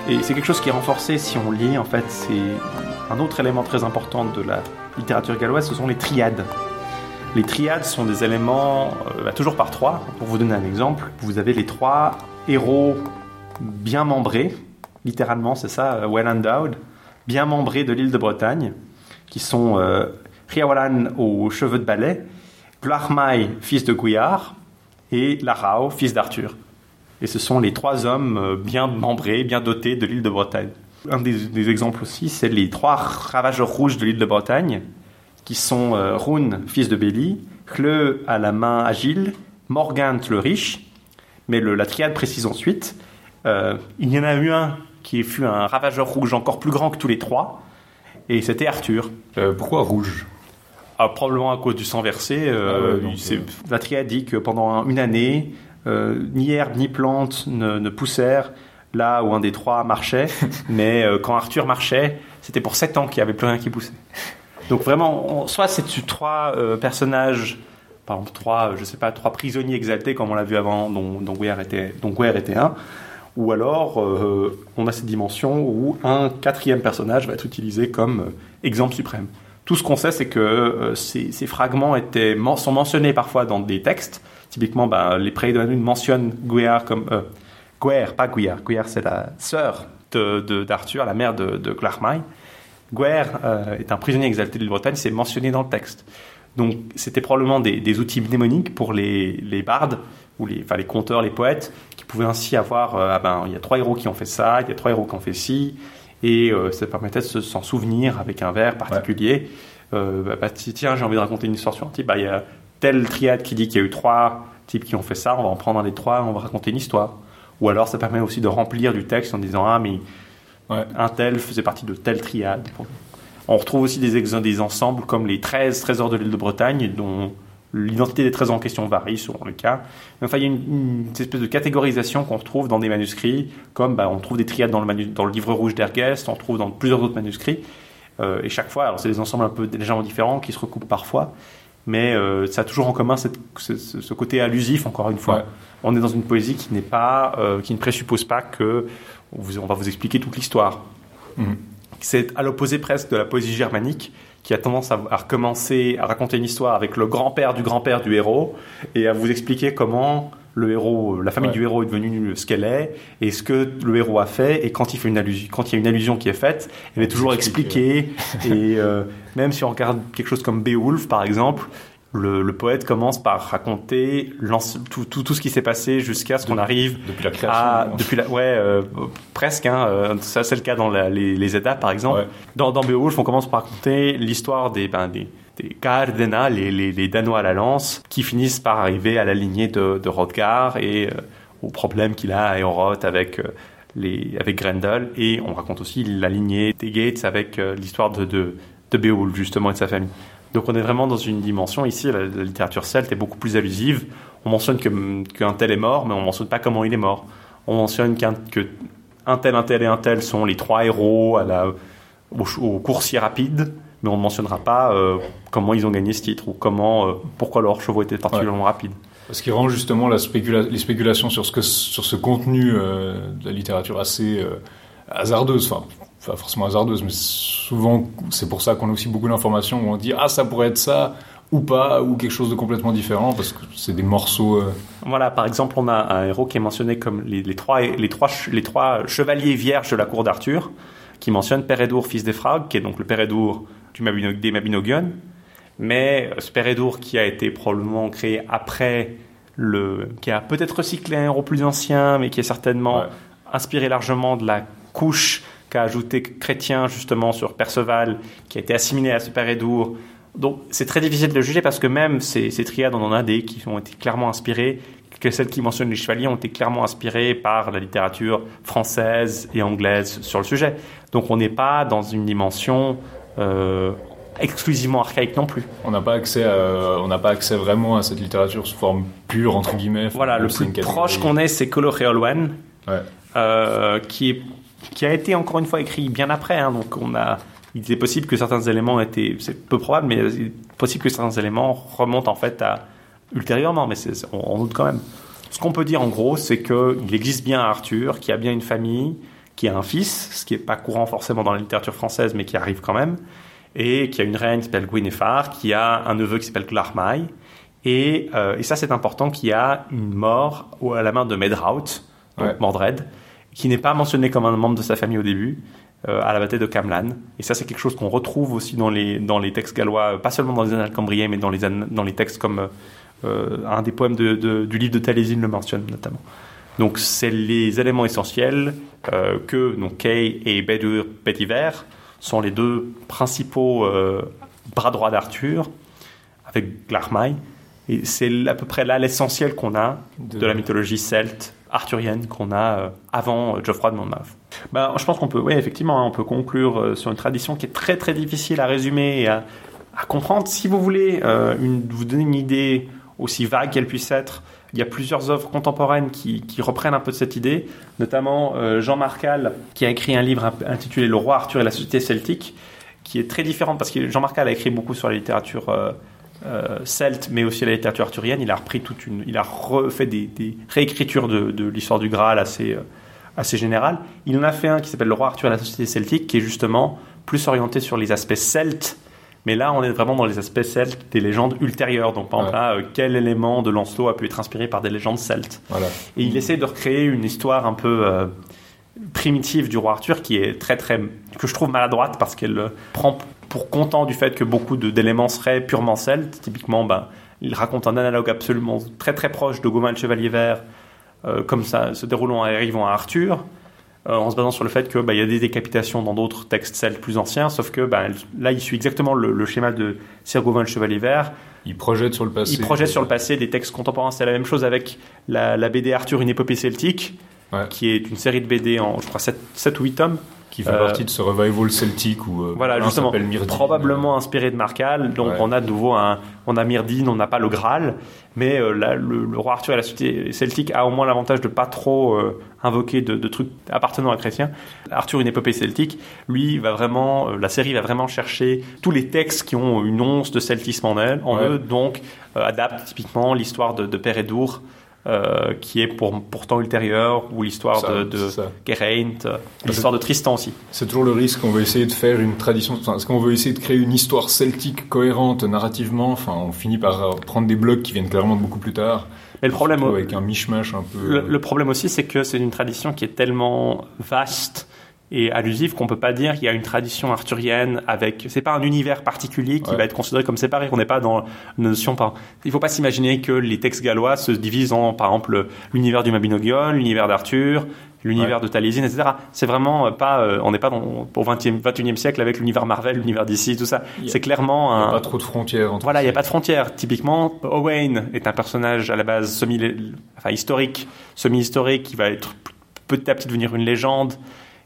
Et c'est quelque chose qui est renforcé si on lit, en fait, c'est un autre élément très important de la littérature galloise, ce sont les triades. Les triades sont des éléments, euh, bah, toujours par trois. Pour vous donner un exemple, vous avez les trois héros bien membrés, littéralement c'est ça, euh, well endowed, bien membrés de l'île de Bretagne, qui sont euh, Riawalan aux cheveux de balai, Glachmai, fils de Gouillard, et Larao, fils d'Arthur. Et ce sont les trois hommes euh, bien membrés, bien dotés de l'île de Bretagne. Un des, des exemples aussi, c'est les trois ravageurs rouges de l'île de Bretagne, qui sont euh, Rune, fils de Béli, Chleu à la main agile, Morgant le riche. Mais le, la triade précise ensuite, euh, il y en a eu un qui fut un ravageur rouge encore plus grand que tous les trois, et c'était Arthur. Euh, pourquoi rouge? Ah, probablement à cause du sang versé. Ah ouais, donc. La triade dit que pendant un- une année, euh, ni herbe ni plante ne, ne poussèrent là où un des trois marchait. mais euh, quand Arthur marchait, c'était pour 7 ans qu'il n'y avait plus rien qui poussait. Donc vraiment, on- soit c'est trois euh, personnages, par exemple trois, je sais pas, trois prisonniers exaltés comme on l'a vu avant, dont, dont Guerre était, dont était un, ou alors euh, on a cette dimension où un quatrième personnage va être utilisé comme exemple suprême. Tout ce qu'on sait, c'est que ces, ces fragments étaient, sont mentionnés parfois dans des textes. Typiquement, ben, les Prairies de la Lune mentionnent Guerre comme... Euh, Guerre, pas Guerre. Guerre, c'est la sœur de- de- d'Arthur, la mère de, de Clarmaille. Guerre euh, est un prisonnier exalté de Bretagne, c'est mentionné dans le texte. Donc c'était probablement des, des outils mnémoniques pour les, les bardes, ou les, enfin, les conteurs, les poètes, qui pouvaient ainsi avoir, euh, ah ben, il y a trois héros qui ont fait ça, il y a trois héros qui ont fait ci, et euh, ça permettait de se- s'en souvenir avec un vers particulier. Bah, bah, ti- tiens, j'ai envie de raconter une histoire sur un type, bah, il y a telle triade qui dit qu'il y a eu trois types qui ont fait ça, on va en prendre un des trois, on va raconter une histoire. Ou alors ça permet aussi de remplir du texte en disant, ah mais Ouais. un tel faisait partie de telle triade. On retrouve aussi des, ex- des ensembles comme les 13 trésors de l'île de Bretagne, dont l'identité des trésors en question varie selon le cas. Mais enfin, il y a une, une espèce de catégorisation qu'on retrouve dans des manuscrits, comme bah, on trouve des triades dans le, manu- dans le livre rouge d'Ergest, on trouve dans plusieurs autres manuscrits. Euh, et chaque fois, alors c'est des ensembles un peu légèrement différents qui se recoupent parfois, mais euh, ça a toujours en commun cette- ce, côté allusif, encore une fois. Ouais. On est dans une poésie qui n'est pas, euh, qui ne présuppose pas que on, vous- on va vous expliquer toute l'histoire. Mhm. C'est à l'opposé presque de la poésie germanique qui a tendance à, à recommencer à raconter une histoire avec le grand-père du grand-père du héros et à vous expliquer comment le héros, la famille Ouais. du héros est devenue ce qu'elle est et ce que le héros a fait et quand il fait une allusion, quand il y a une allusion qui est faite, elle est toujours expliquée et euh, même si on regarde quelque chose comme Beowulf par exemple, le, le poète commence par raconter tout, tout, tout ce qui s'est passé jusqu'à ce qu'on arrive Depuis la création. ah, depuis la, ouais, euh, presque. Hein, euh, ça, c'est le cas dans la- les, les par exemple. Ouais. Dans, dans Beowulf, on commence par raconter l'histoire des, ben, des, des Gardena, les, les, les Danois à la lance, qui finissent par arriver à la lignée de, de et euh, au problème qu'il a à Eoroth avec, euh, les, avec Grendel. Et on raconte aussi la lignée des Gates avec euh, l'histoire de, de, de Beowulf, justement, et de sa famille. Donc on est vraiment dans une dimension ici, la, la littérature celte est beaucoup plus allusive. On mentionne que- qu'un tel est mort, mais on mentionne pas comment il est mort. On mentionne qu'un que un tel, un tel et un tel sont les trois héros à la, au, coursier rapide, mais on ne mentionnera pas euh, comment ils ont gagné ce titre ou comment, euh, pourquoi leurs chevaux étaient particulièrement rapides. Ce qui rend justement la spécula- les spéculations sur ce, que, sur ce contenu euh, de la littérature assez hasardeuse, enfin, pas forcément hasardeuse, mais souvent c'est pour ça qu'on a aussi beaucoup d'informations où on dit ah ça pourrait être ça ou pas ou quelque chose de complètement différent parce que c'est des morceaux. euh, Voilà, par exemple, on a un héros qui est mentionné comme les, les trois, les, trois, les trois chevaliers vierges de la cour d'Arthur, qui mentionne Pérédour, fils d'Ephrag, qui est donc le Pérédour du des Mabinogion. Mais euh, ce Pérédour qui a été probablement créé après le. qui a peut-être recyclé un héros plus ancien, mais qui est certainement Ouais. inspiré largement de la couche qu'a ajouté Chrétien justement sur Perceval, qui a été assimilé à ce Pérédour. Donc c'est très difficile de le juger parce que même ces, ces triades, on en a des qui ont été clairement inspirées, que celles qui mentionnent les chevaliers ont été clairement inspirées par la littérature française et anglaise sur le sujet. Donc on n'est pas dans une dimension euh, exclusivement archaïque non plus. on n'a pas accès à, on n'a pas accès vraiment à cette littérature sous forme pure entre guillemets. Voilà, le plus proche qu'on ait, c'est Coloréolwen, Ouais. euh, qui, est, qui a été encore une fois écrit bien après. hein. donc on a, il est possible que certains éléments étaient, c'est peu probable, mais il est possible que certains éléments remontent en fait à ultérieurement, mais on, on doute quand même. Ce qu'on peut dire en gros, c'est qu'il existe bien un Arthur, qui a bien une famille, qui a un fils, ce qui n'est pas courant forcément dans la littérature française, mais qui arrive quand même, et qui a une reine qui s'appelle Gwynefer, qui a un neveu qui s'appelle Glarmaï, et, euh, et ça c'est important, qui a une mort à la main de Medrawt, donc Ouais. Mordred, qui n'est pas mentionné comme un membre de sa famille au début, euh, à la bataille de Camlan. Et ça, c'est quelque chose qu'on retrouve aussi dans les, dans les textes gallois, euh, pas seulement dans les annales cambriens, mais dans les, dans les textes comme euh, un des poèmes de- de- du livre de Taliesin le mentionne notamment. Donc, c'est les éléments essentiels euh, que donc, Kay et Bedur Petiver sont les deux principaux bras droits d'Arthur, avec Glarmaï. Et c'est à peu près là l'essentiel qu'on a de, De- la mythologie celte arthurienne qu'on a euh, avant euh, Geoffroy de Monmouth. Ben, je pense qu'on peut, oui, effectivement, hein, on peut conclure euh, sur une tradition qui est très très difficile à résumer et à, comprendre. Si vous voulez vous donner une idée aussi vague qu'elle puisse être Il y a plusieurs œuvres contemporaines qui, reprennent un peu de cette idée, notamment Jean Marcal, qui a écrit un livre intitulé Le roi Arthur et la société celtique, qui est très différent parce que Jean Marcal a écrit beaucoup sur la littérature celte, mais aussi la littérature arthurienne. Il a repris toute une, il a refait des, des réécritures de, de l'histoire du Graal assez, euh, assez générales. Il en a fait un qui s'appelle Le roi Arthur et la société celtique, qui est justement plus orienté sur les aspects celtes. Mais là, on est vraiment dans les aspects celtes des légendes ultérieures. Donc, par exemple, là, euh, quel élément de Lancelot a pu être inspiré par des légendes celtes Voilà. Et il essaie de recréer une histoire un peu euh, primitive du roi Arthur qui est très très que je trouve maladroite parce qu'elle euh, prend pour content du fait que beaucoup d'éléments seraient purement celtes. Typiquement, ben, il raconte un analogue absolument très très proche de Gawain le Chevalier Vert, euh, comme ça se déroulant et arrivant à Arthur. euh, en se basant sur le fait que bah, il y a des décapitations dans d'autres textes celtes plus anciens, sauf que bah, là il suit exactement le, le schéma de Sir Gawain le Chevalier Vert, Il projette sur le passé. il projette sur le passé des textes contemporains. C'est la même chose avec la, la BD Arthur, une épopée celtique, Ouais. qui est une série de BD en, je crois, 7, ou 8 tomes. Qui fait Euh, partie de ce revival celtique où euh, Voilà, justement, Myrdine. probablement inspiré de Marcal. Donc Ouais. on a de nouveau un, on a Myrdine, on n'a pas le Graal, mais euh, là, le, le roi Arthur et la société celtique a au moins l'avantage de pas trop invoquer de, de trucs appartenant à chrétiens. Arthur, une épopée celtique, lui va vraiment, la série va vraiment chercher tous les textes qui ont une once de celtisme en elle, en Ouais. eux, donc adapte typiquement l'histoire de, de Père Edour. Euh, qui est pour, pourtant ultérieure, ou l'histoire de, de. Geraint, euh, l'histoire de Tristan aussi. C'est toujours le risque qu'on veut essayer de faire une tradition. Enfin, est-ce qu'on veut essayer de créer une histoire celtique cohérente narrativement? Enfin, on finit par euh, prendre des blocs qui viennent clairement de beaucoup plus tard. Mais le problème, avec un mishmash un peu. Le, le problème aussi, c'est que c'est une tradition qui est tellement vaste et allusive qu'on peut pas dire qu'il y a une tradition arthurienne avec. C'est pas un univers particulier qui Ouais. va être considéré comme séparé. On n'est pas dans la notion. Par... Il faut pas s'imaginer que les textes gallois se divisent en, par exemple, l'univers du Mabinogion, l'univers d'Arthur, l'univers de Taliesin, etc. C'est vraiment euh, pas. euh, on n'est pas dans, au 20e, 21e siècle avec l'univers Marvel, l'univers d'ici, tout ça. C'est clairement Il n'y un. a pas trop de frontières entre Voilà, il n'y a pas de frontières. Typiquement, Owain est un personnage à la base semi, enfin historique, semi-historique, qui va être petit à petit devenir une légende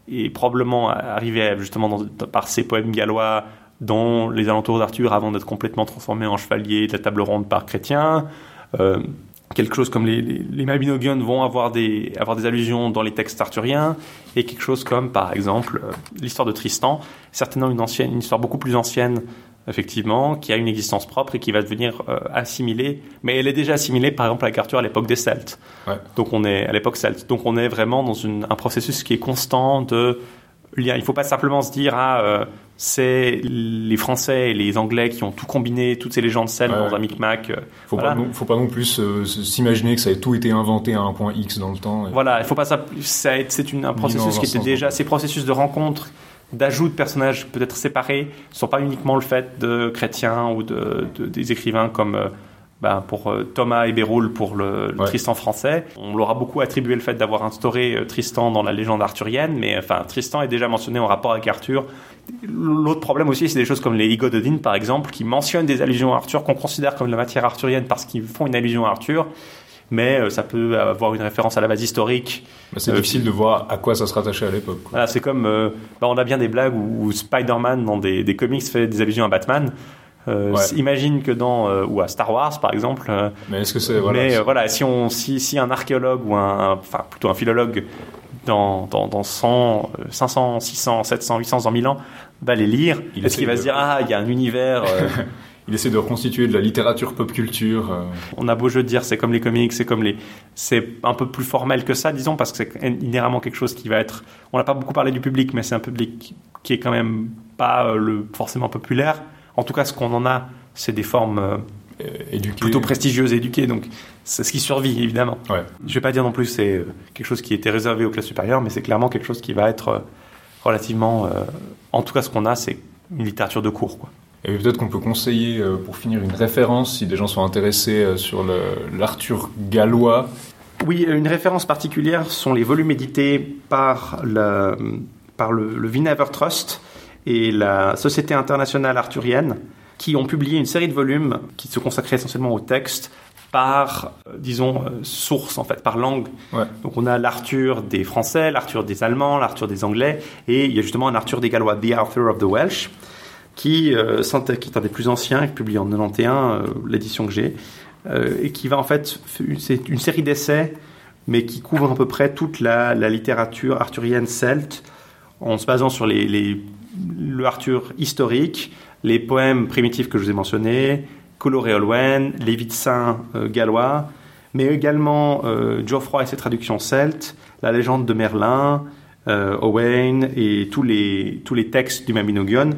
et probablement arriver à- justement par ses poèmes gallois dans les alentours d'Arthur avant d'être complètement transformé en chevalier de la table ronde par chrétien. Euh, quelque chose comme les, les, les Mabinogion vont avoir des, avoir des allusions dans les textes arthuriens et quelque chose comme par exemple euh, l'histoire de Tristan, certainement une ancienne, une histoire beaucoup plus ancienne effectivement, qui a une existence propre et qui va devenir euh, assimilée. Mais elle est déjà assimilée, par exemple, avec Arthur à l'époque des Celtes. Ouais. Donc on est à l'époque celte. Donc on est vraiment dans une, un processus qui est constant de lien. Il faut pas simplement se dire ah euh, c'est les Français et les Anglais qui ont tout combiné, toutes ces légendes celtes Ouais. dans un micmac. euh, Faut, Voilà. pas non, faut pas non plus s'imaginer que ça ait tout été inventé à un point X dans le temps. et- Voilà, il faut pas ça. a- C'est un processus qui était déjà ces processus de rencontre, d'ajout de personnages peut-être séparés, sont pas uniquement le fait de chrétiens ou de, de- des écrivains comme euh, ben, pour euh, Thomas et Béroul pour le, le Ouais. Tristan français. On leur a beaucoup attribué le fait d'avoir instauré euh, Tristan dans la légende arthurienne, mais enfin Tristan est déjà mentionné en rapport avec Arthur. L'autre problème aussi, c'est des choses comme les Igod Odin, par exemple, qui mentionnent des allusions à Arthur, qu'on considère comme de la matière arthurienne parce qu'ils font une allusion à Arthur, mais euh, ça peut avoir une référence à la base historique. Bah, c'est difficile de voir à quoi ça se rattachait à l'époque. Voilà, c'est comme, euh, bah, on a bien des blagues où, où Spider-Man dans des, des comics fait des allusions à Batman. Euh, Ouais. Imagine que dans ou à Star Wars par exemple. Mais est-ce que c'est voilà, mais voilà, si on si, si un archéologue ou un enfin plutôt un philologue dans dans, dans 100, euh, 500, 600, 700, 800, dans 1000 ans va les lire, est-ce qu'il va se dire ah il y a un univers euh, il essaie de reconstituer de la littérature pop culture. euh, On a beau jeu de dire c'est comme les comics, c'est comme les, c'est un peu plus formel que ça, disons, parce que c'est inhéremment quelque chose qui va être. On n'a pas beaucoup parlé du public, mais c'est un public qui est quand même pas euh, le forcément populaire. En tout cas, ce qu'on en a, c'est des formes euh, plutôt prestigieuses et éduquées, donc c'est ce qui survit évidemment. Ouais. Je vais pas dire non plus c'est quelque chose qui était réservé aux classes supérieures, mais c'est clairement quelque chose qui va être relativement. euh, en tout cas, ce qu'on a, c'est une littérature de cours, quoi. Et peut-être qu'on peut conseiller, euh, pour finir, une référence si des gens sont intéressés euh, sur l'Arthur gallois. Oui, une référence particulière sont les volumes édités par, la- par le, le Vinever Trust et la Société internationale arthurienne, qui ont publié une série de volumes qui se consacraient essentiellement au texte par, euh, disons, source en fait, par langue. Ouais. Donc on a l'Arthur des Français, l'Arthur des Allemands, l'Arthur des Anglais, et il y a justement un Arthur des Gallois, The Arthur of the Welsh, qui, euh, sont- qui est un des plus anciens, publié en 91, euh, l'édition que j'ai, euh, et qui va en fait, c'est une série d'essais, mais qui couvre à peu près toute la, littérature arthurienne celte, en se basant sur les, le Arthur historique, les poèmes primitifs que je vous ai mentionnés, Coloré Olwen, vies de saints euh, gallois, mais également euh, Geoffroy et ses traductions celtes, la légende de Merlin, euh, et tous les, tous les textes du Mabinogion,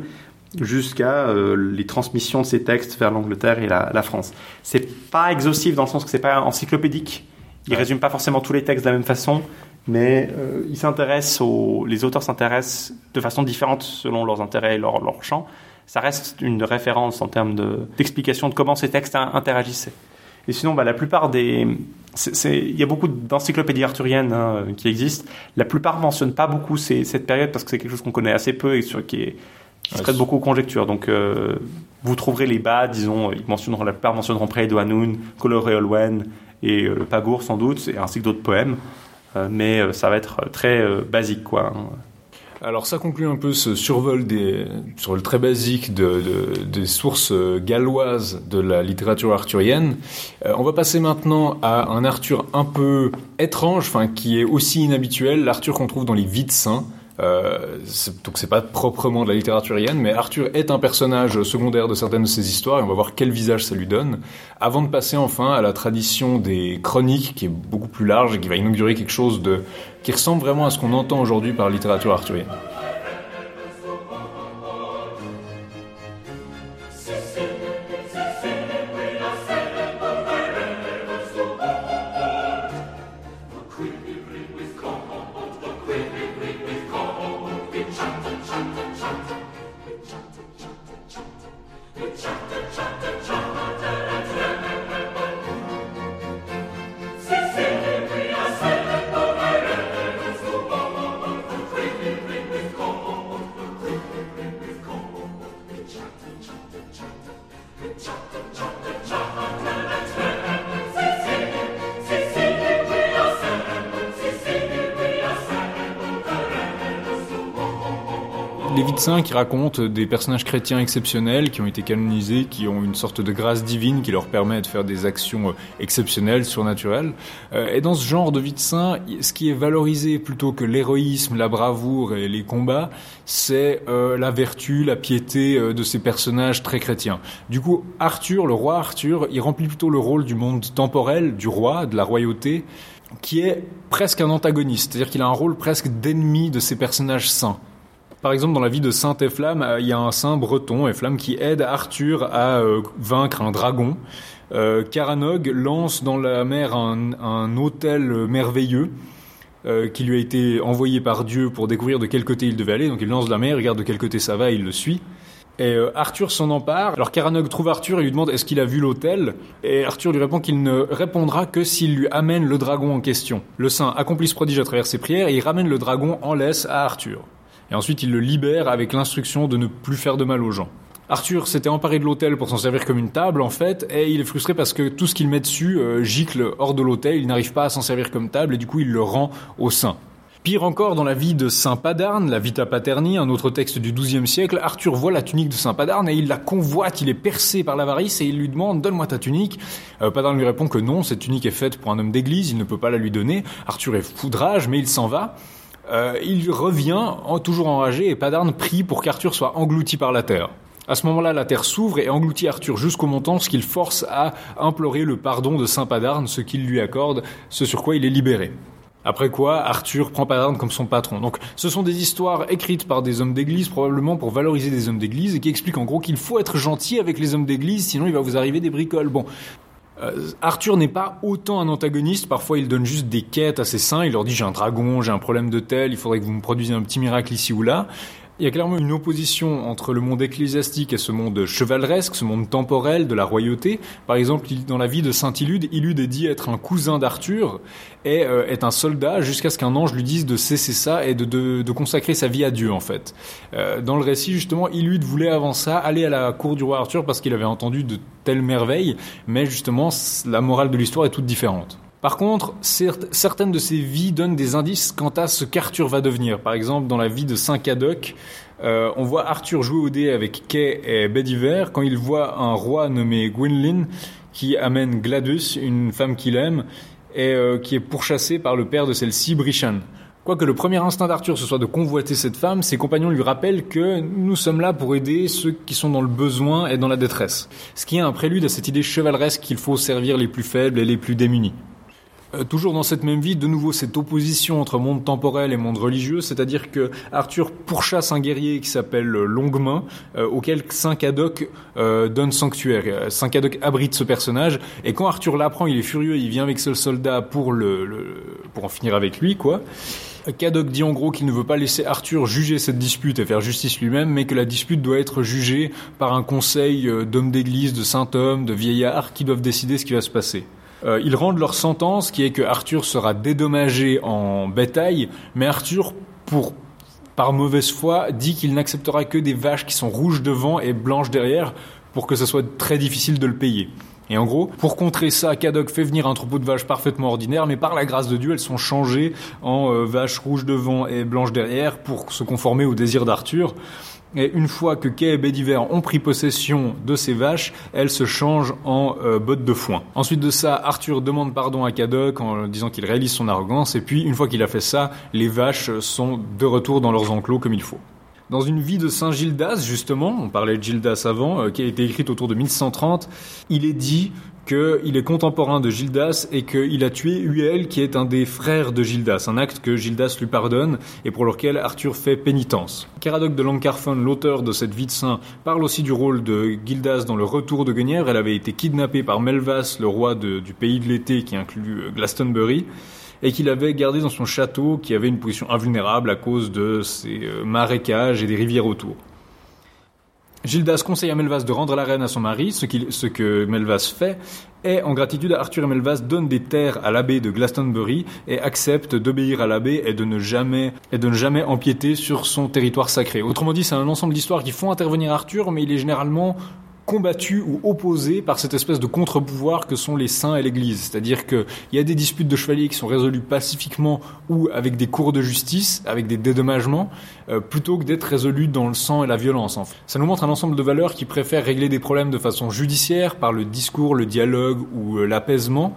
jusqu'à euh, les transmissions de ces textes vers l'Angleterre et la, la France. C'est pas exhaustif dans le sens que c'est pas encyclopédique. Il résume pas forcément tous les textes de la même façon, mais euh, il s'intéresse aux, les auteurs s'intéressent de façon différente selon leurs intérêts et leur, leur champ. Ça reste une référence en termes de- d'explication de, comment ces textes in- interagissaient. Et sinon, bah, la plupart des, il y a beaucoup d'encyclopédies arthuriennes hein, qui existent. La plupart mentionnent pas beaucoup ces- cette période parce que c'est quelque chose qu'on connaît assez peu et sur, qui, est, qui se c'est- beaucoup aux conjectures. Donc, euh, vous trouverez les bas, disons, ils mentionneront, la plupart mentionneront Prey de Hanoun, Coloré et euh, Pagour sans doute, ainsi que d'autres poèmes. Euh, mais ça va être très basique, quoi. hein. Alors ça conclut un peu ce survol très basique de, de- des sources galloises de la littérature arthurienne. On va passer maintenant à un Arthur un peu étrange, qui est aussi inhabituel, l'Arthur qu'on trouve dans les Vies de Saints. Euh, donc c'est pas proprement de la littératurienne, mais Arthur est un personnage secondaire de certaines de ces histoires et on va voir quel visage ça lui donne. Avant de passer enfin à la tradition des chroniques, qui est beaucoup plus large et qui va inaugurer quelque chose de qui ressemble vraiment à ce qu'on entend aujourd'hui par littérature arthurienne. Saints qui racontent des personnages chrétiens exceptionnels qui ont été canonisés, qui ont une sorte de grâce divine qui leur permet de faire des actions euh, exceptionnelles, surnaturelles. Euh, et dans ce genre de vie de saints, ce qui est valorisé plutôt que l'héroïsme, la bravoure et les combats, c'est euh, la vertu, la piété de ces personnages très chrétiens. Du coup, Arthur, le roi Arthur, il remplit plutôt le rôle du monde temporel, du roi, de la royauté, qui est presque un antagoniste, c'est-à-dire qu'il a un rôle presque d'ennemi de ces personnages saints. Par exemple, dans la vie de Saint Efflam, euh, il y a un saint breton, Efflam, qui aide Arthur à euh, vaincre un dragon. Euh, Caranog lance dans la mer un, autel merveilleux euh, qui lui a été envoyé par Dieu pour découvrir de quel côté il devait aller. Donc il lance la mer, regarde de quel côté ça va, et il le suit. Et Arthur s'en empare. Alors Caranog trouve Arthur et lui demande est-ce qu'il a vu l'autel Et Arthur lui répond qu'il ne répondra que s'il lui amène le dragon en question. Le saint accomplit ce prodige à travers ses prières et il ramène le dragon en laisse à Arthur. Et ensuite il le libère avec l'instruction de ne plus faire de mal aux gens. Arthur s'était emparé de l'autel pour s'en servir comme une table en fait, et il est frustré parce que tout ce qu'il met dessus euh, gicle hors de l'autel, il n'arrive pas à s'en servir comme table et du coup il le rend au saint. Pire encore, dans la vie de Saint Padarne, la Vita Paterni, un autre texte du XIIe siècle, Arthur voit la tunique de Saint Padarne et il la convoite, il est percé par l'avarice et il lui demande donne-moi ta tunique. Euh, Padarne lui répond que non, cette tunique est faite pour un homme d'église, il ne peut pas la lui donner. Arthur est foudrage, mais il s'en va. Euh, il revient, en- toujours enragé, et Padarne prie pour qu'Arthur soit englouti par la terre. À ce moment-là, la terre s'ouvre et engloutit Arthur jusqu'au montant, ce qui le force à implorer le pardon de Saint Padarne, ce qu'il lui accorde, ce sur quoi il est libéré. Après quoi, Arthur prend Padarne comme son patron. Donc, ce sont des histoires écrites par des hommes d'église, probablement pour valoriser des hommes d'église, et qui expliquent en gros qu'il faut être gentil avec les hommes d'église, sinon il va vous arriver des bricoles. Bon. Euh, Arthur n'est pas autant un antagoniste, parfois il donne juste des quêtes à ses saints, il leur dit j'ai un dragon, j'ai un problème de tel, il faudrait que vous me produisiez un petit miracle ici ou là. Il y a clairement une opposition entre le monde ecclésiastique et ce monde chevaleresque, ce monde temporel de la royauté. Par exemple, dans la vie de Saint Ilude, Ilude est dit être un cousin d'Arthur et euh, est un soldat jusqu'à ce qu'un ange lui dise de cesser ça et de, consacrer sa vie à Dieu en fait. Euh, dans le récit justement, Ilude voulait avant ça aller à la cour du roi Arthur parce qu'il avait entendu de telles merveilles, mais justement la morale de l'histoire est toute différente. Par contre, certaines de ses vies donnent des indices quant à ce qu'Arthur va devenir. Par exemple, dans la vie de Saint Cadoc, euh, on voit Arthur jouer au dé avec Kay et Bedivere quand il voit un roi nommé Gwynlyn qui amène Gladus, une femme qu'il aime, et euh, qui est pourchassée par le père de celle-ci, Brishan. Quoique le premier instinct d'Arthur ce soit de convoiter cette femme, ses compagnons lui rappellent que nous sommes là pour aider ceux qui sont dans le besoin et dans la détresse. Ce qui est un prélude à cette idée chevaleresque qu'il faut servir les plus faibles et les plus démunis. Euh, toujours dans cette même vie, de nouveau cette opposition entre monde temporel et monde religieux, c'est-à-dire que Arthur pourchasse un guerrier qui s'appelle Longuemain, euh, auquel Saint Cadoc euh, donne sanctuaire. Saint Cadoc abrite ce personnage, et quand Arthur l'apprend, il est furieux, il vient avec ce soldat pour en finir avec lui, quoi. Cadoc dit en gros qu'il ne veut pas laisser Arthur juger cette dispute et faire justice lui-même, mais que la dispute doit être jugée par un conseil d'hommes d'église, de saint hommes, de vieillards qui doivent décider ce qui va se passer. Euh, ils rendent leur sentence qui est que Arthur sera dédommagé en bétail, mais Arthur, par mauvaise foi, dit qu'il n'acceptera que des vaches qui sont rouges devant et blanches derrière pour que ce soit très difficile de le payer. Et en gros, pour contrer ça, Cadoc fait venir un troupeau de vaches parfaitement ordinaires, mais par la grâce de Dieu, elles sont changées en euh, vaches rouges devant et blanches derrière pour se conformer au désir d'Arthur. Et une fois que Kay et Bédiver ont pris possession de ces vaches, elles se changent en euh, bottes de foin. Ensuite de ça, Arthur demande pardon à Cadoc en disant qu'il réalise son arrogance. Et puis, une fois qu'il a fait ça, les vaches sont de retour dans leurs enclos comme il faut. Dans une vie de Saint Gildas, justement, on parlait de Gildas avant, euh, qui a été écrite autour de 1130, il est dit qu'il est contemporain de Gildas et qu'il a tué Uel, qui est un des frères de Gildas, un acte que Gildas lui pardonne et pour lequel Arthur fait pénitence. Caradoc de Lancarphone, l'auteur de cette vie de saint, parle aussi du rôle de Gildas dans le retour de Guenièvre. Elle avait été kidnappée par Melvas, le roi du pays de l'été qui inclut euh, Glastonbury et qu'il avait gardé dans son château qui avait une position invulnérable à cause de ses euh, marécages et des rivières autour. Gildas conseille à Melvas de rendre la reine à son mari, ce, que Melvas fait, et en gratitude, Arthur et Melvas donnent des terres à l'abbé de Glastonbury et acceptent d'obéir à l'abbé et de ne jamais empiéter sur son territoire sacré. Autrement dit, c'est un ensemble d'histoires qui font intervenir Arthur, mais il est généralement combattu ou opposé par cette espèce de contre-pouvoir que sont les saints et l'Église. C'est-à-dire qu'il y a des disputes de chevaliers qui sont résolues pacifiquement ou avec des cours de justice, avec des dédommagements, euh, plutôt que d'être résolues dans le sang et la violence. Ça nous montre un ensemble de valeurs qui préfèrent régler des problèmes de façon judiciaire, par le discours, le dialogue ou euh, l'apaisement,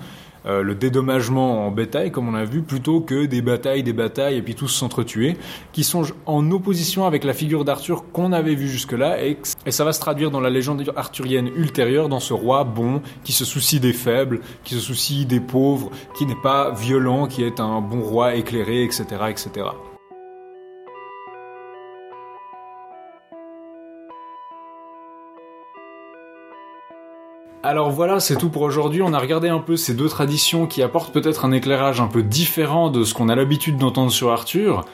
euh, le dédommagement en bétail, comme on a vu, plutôt que des batailles, des batailles, et puis tous s'entretuer, qui sont en opposition avec la figure d'Arthur qu'on avait vue jusque-là, et, et ça va se traduire dans la légende arthurienne ultérieure, dans ce roi bon, qui se soucie des faibles, qui se soucie des pauvres, qui n'est pas violent, qui est un bon roi éclairé, etc., etc. Alors voilà, c'est tout pour aujourd'hui. On a regardé un peu ces deux traditions qui apportent peut-être un éclairage un peu différent de ce qu'on a l'habitude d'entendre sur Arthur.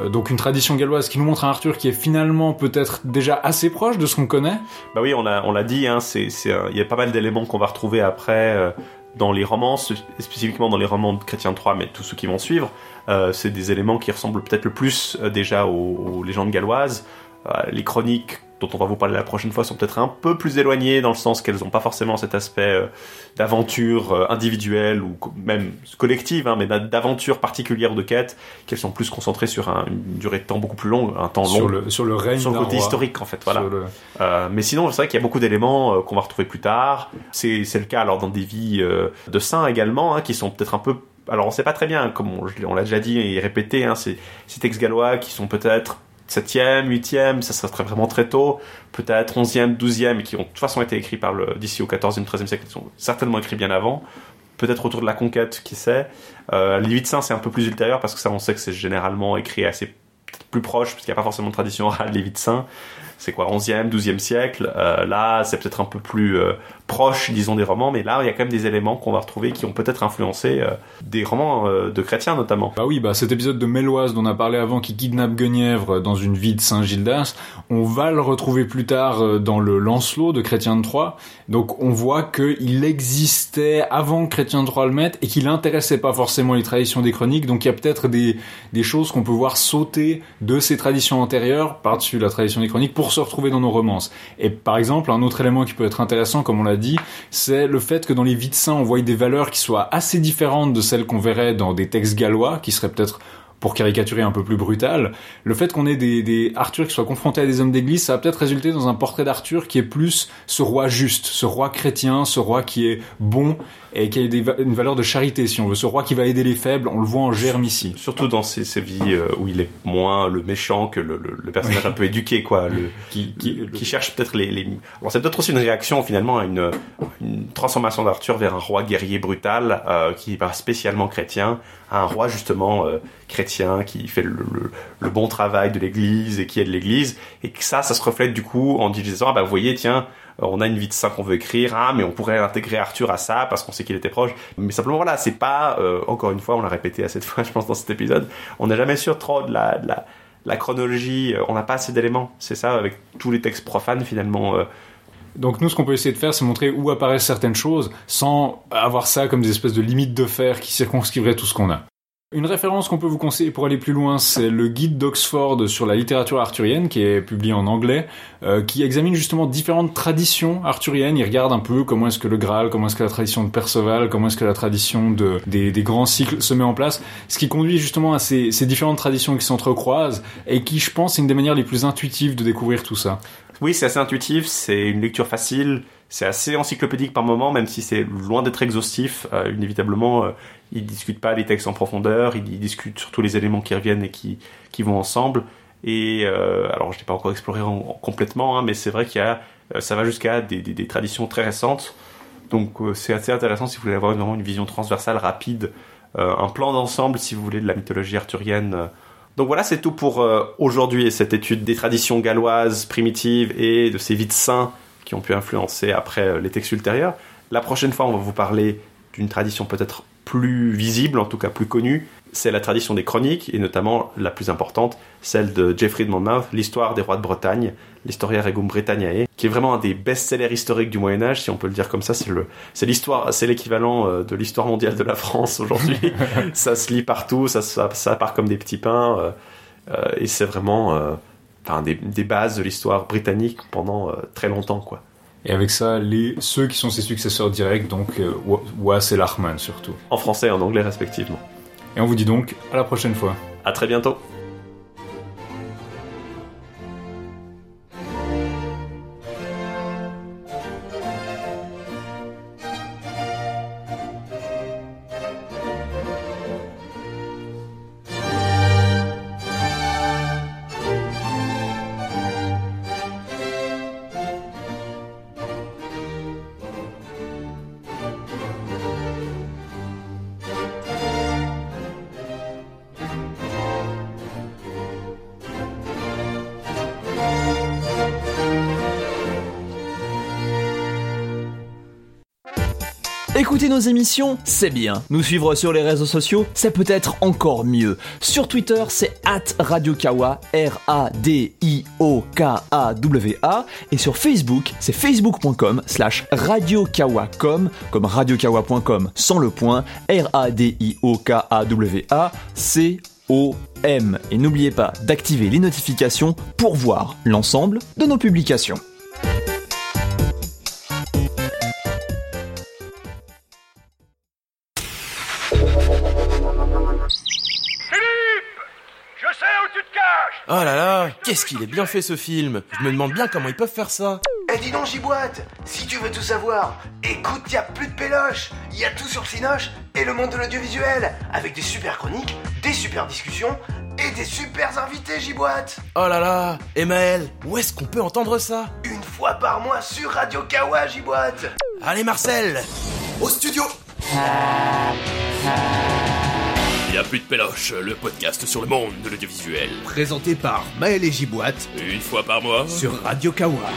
Euh, donc une tradition galloise qui nous montre un Arthur qui est finalement peut-être déjà assez proche de ce qu'on connaît. Bah oui, on l'a on dit, hein, c'est il y a pas mal d'éléments qu'on va retrouver après euh, dans les romans, spécifiquement dans les romans de Chrétien III, mais tous ceux qui vont suivre. Euh, c'est des éléments qui ressemblent peut-être le plus déjà aux, aux, légendes galloises. les chroniques dont on va vous parler la prochaine fois sont peut-être un peu plus éloignées dans le sens qu'elles n'ont pas forcément cet aspect euh, d'aventure euh, individuelle ou même collective, hein, mais d'aventure particulière de quête, qu'elles sont plus concentrées sur une durée de temps beaucoup plus longue, un temps long, sur le, sur le règne, sur le côté historique en fait, voilà. Euh, mais sinon, c'est vrai qu'il y a beaucoup d'éléments qu'on va retrouver plus tard. C'est le cas alors dans des vies de saints également, hein, qui sont peut-être un peu alors on sait pas très bien, comme on, l'a déjà dit et répété, hein, ces, ces textes gallois qui sont peut-être 7e, 8e, ça serait vraiment très tôt, peut-être 11e, 12e, et qui ont de toute façon été écrits par le, d'ici au 14e, 13e siècle, ils sont certainement écrits bien avant, peut-être autour de la conquête, qui sait. Euh, les 8 saints, c'est un peu plus ultérieur, parce que ça, on sait que c'est généralement écrit assez plus proche, parce qu'il n'y a pas forcément de tradition orale des 8 saints. C'est quoi, 11e, 12e siècle? Euh, là, c'est peut-être un peu plus euh, proche, disons, des romans, mais là, il y a quand même des éléments qu'on va retrouver qui ont peut-être influencé euh, des romans euh, de chrétiens, notamment. Bah oui, bah cet épisode de Méloise dont on a parlé avant, qui kidnappe Guenièvre dans une vie de Saint-Gildas, on va le retrouver plus tard euh, dans le Lancelot de Chrétien de Troyes. Donc on voit qu'il existait avant que Chrétien de Troyes le mette et qu'il intéressait pas forcément les traditions des chroniques. Donc il y a peut-être des, des choses qu'on peut voir sauter de ces traditions antérieures par-dessus la tradition des chroniques pour se retrouver dans nos romances. Et par exemple, un autre élément qui peut être intéressant, comme on l'a dit, c'est le fait que dans les vies saints, on voit des valeurs qui soient assez différentes de celles qu'on verrait dans des textes gallois, qui seraient peut-être pour caricaturer un peu plus brutal, le fait qu'on ait des, des Arthur qui soient confrontés à des hommes d'église, ça va peut-être résulter dans un portrait d'Arthur qui est plus ce roi juste, ce roi chrétien, ce roi qui est bon et qui a des, une valeur de charité, si on veut. Ce roi qui va aider les faibles, on le voit en germe ici. Surtout dans ces, ces vies euh, où il est moins le méchant que le, le, le personnage un peu éduqué, quoi. Le, qui, qui, qui cherche peut-être les, les... Bon, c'est peut-être aussi une réaction, finalement, à une, une transformation d'Arthur vers un roi guerrier brutal, euh, qui est pas spécialement chrétien, à un roi, justement, euh, chrétien, qui fait le, le, le bon travail de l'église et qui aide l'église. Et que ça, ça se reflète, du coup, en disant, ah, bah, vous voyez, tiens, on a une vie de saint qu'on veut écrire, ah mais on pourrait intégrer Arthur à ça parce qu'on sait qu'il était proche. Mais simplement voilà, c'est pas euh, encore une fois, on l'a répété à cette fois, je pense dans cet épisode, on n'est jamais sûr trop de la, de la, chronologie, euh, on n'a pas assez d'éléments. C'est ça avec tous les textes profanes finalement. Donc nous, ce qu'on peut essayer de faire, c'est montrer où apparaissent certaines choses sans avoir ça comme des espèces de limites de fer qui circonscriveraient tout ce qu'on a. Une référence qu'on peut vous conseiller pour aller plus loin, c'est le guide d'Oxford sur la littérature arthurienne, qui est publié en anglais, euh, qui examine justement différentes traditions arthuriennes. Il regarde un peu comment est-ce que le Graal, comment est-ce que la tradition de Perceval, comment est-ce que la tradition de, des, des, grands cycles se met en place, ce qui conduit justement à ces, ces différentes traditions qui s'entrecroisent et qui, je pense, est une des manières les plus intuitives de découvrir tout ça. Oui, c'est assez intuitif, c'est une lecture facile, c'est assez encyclopédique par moment, même si c'est loin d'être exhaustif. Euh, inévitablement, euh, il discute pas les textes en profondeur, il, il discute surtout les éléments qui reviennent et qui, qui vont ensemble. Et euh, alors, je n'ai pas encore exploré en, en, complètement, hein, mais c'est vrai qu'il y a, ça va jusqu'à des, des, des, traditions très récentes. Donc, c'est assez intéressant si vous voulez avoir vraiment une vision transversale, rapide, un plan d'ensemble, si vous voulez, de la mythologie arthurienne. Donc voilà, c'est tout pour aujourd'hui et cette étude des traditions galloises primitives et de ces vies de saints qui ont pu influencer après les textes ultérieurs. La prochaine fois, on va vous parler d'une tradition peut-être plus visible, en tout cas plus connue, c'est la tradition des chroniques, et notamment la plus importante, celle de Geoffrey de Monmouth, l'histoire des rois de Bretagne, l'Historia Regum Britanniae, qui est vraiment un des best-sellers historiques du Moyen Âge, si on peut le dire comme ça. C'est le, c'est l'histoire, c'est l'équivalent euh, de l'histoire mondiale de la France aujourd'hui. ça se lit partout, ça, ça, ça, part comme des petits pains, euh, euh, et c'est vraiment, euh, enfin, des, des, bases de l'histoire britannique pendant très longtemps, quoi. Et avec ça, les, ceux qui sont ses successeurs directs, donc euh, Was et Lachman surtout. En français et en anglais respectivement. Et on vous dit donc à la prochaine fois. À très bientôt. Écouter nos émissions, c'est bien. Nous suivre sur les réseaux sociaux, c'est peut-être encore mieux. Sur Twitter, c'est at RadioKawa, R-A-D-I-O-K-A-W-A. Et sur Facebook, c'est facebook.com slash radiokawacom, comme radiokawa.com sans le point, R-A-D-I-O-K-A-W-A, C-O-M. Et n'oubliez pas d'activer les notifications pour voir l'ensemble de nos publications. Qu'est-ce qu'il est bien fait ce film Je me demande bien comment ils peuvent faire ça. Eh dis donc Giboite, si tu veux tout savoir, écoute, y a plus de péloche, y a tout sur Cinoche et le monde de l'audiovisuel, avec des super chroniques, des super discussions et des super invités Giboite. Oh là là, Emmaël, où est-ce qu'on peut entendre ça? Une fois par mois sur Radio Kawa Giboite. Allez Marcel, au studio. Il n'y a plus de péloche, le podcast sur le monde de l'audiovisuel. Présenté par Maël et Giboite. Une fois par mois. Sur Radio Kawa.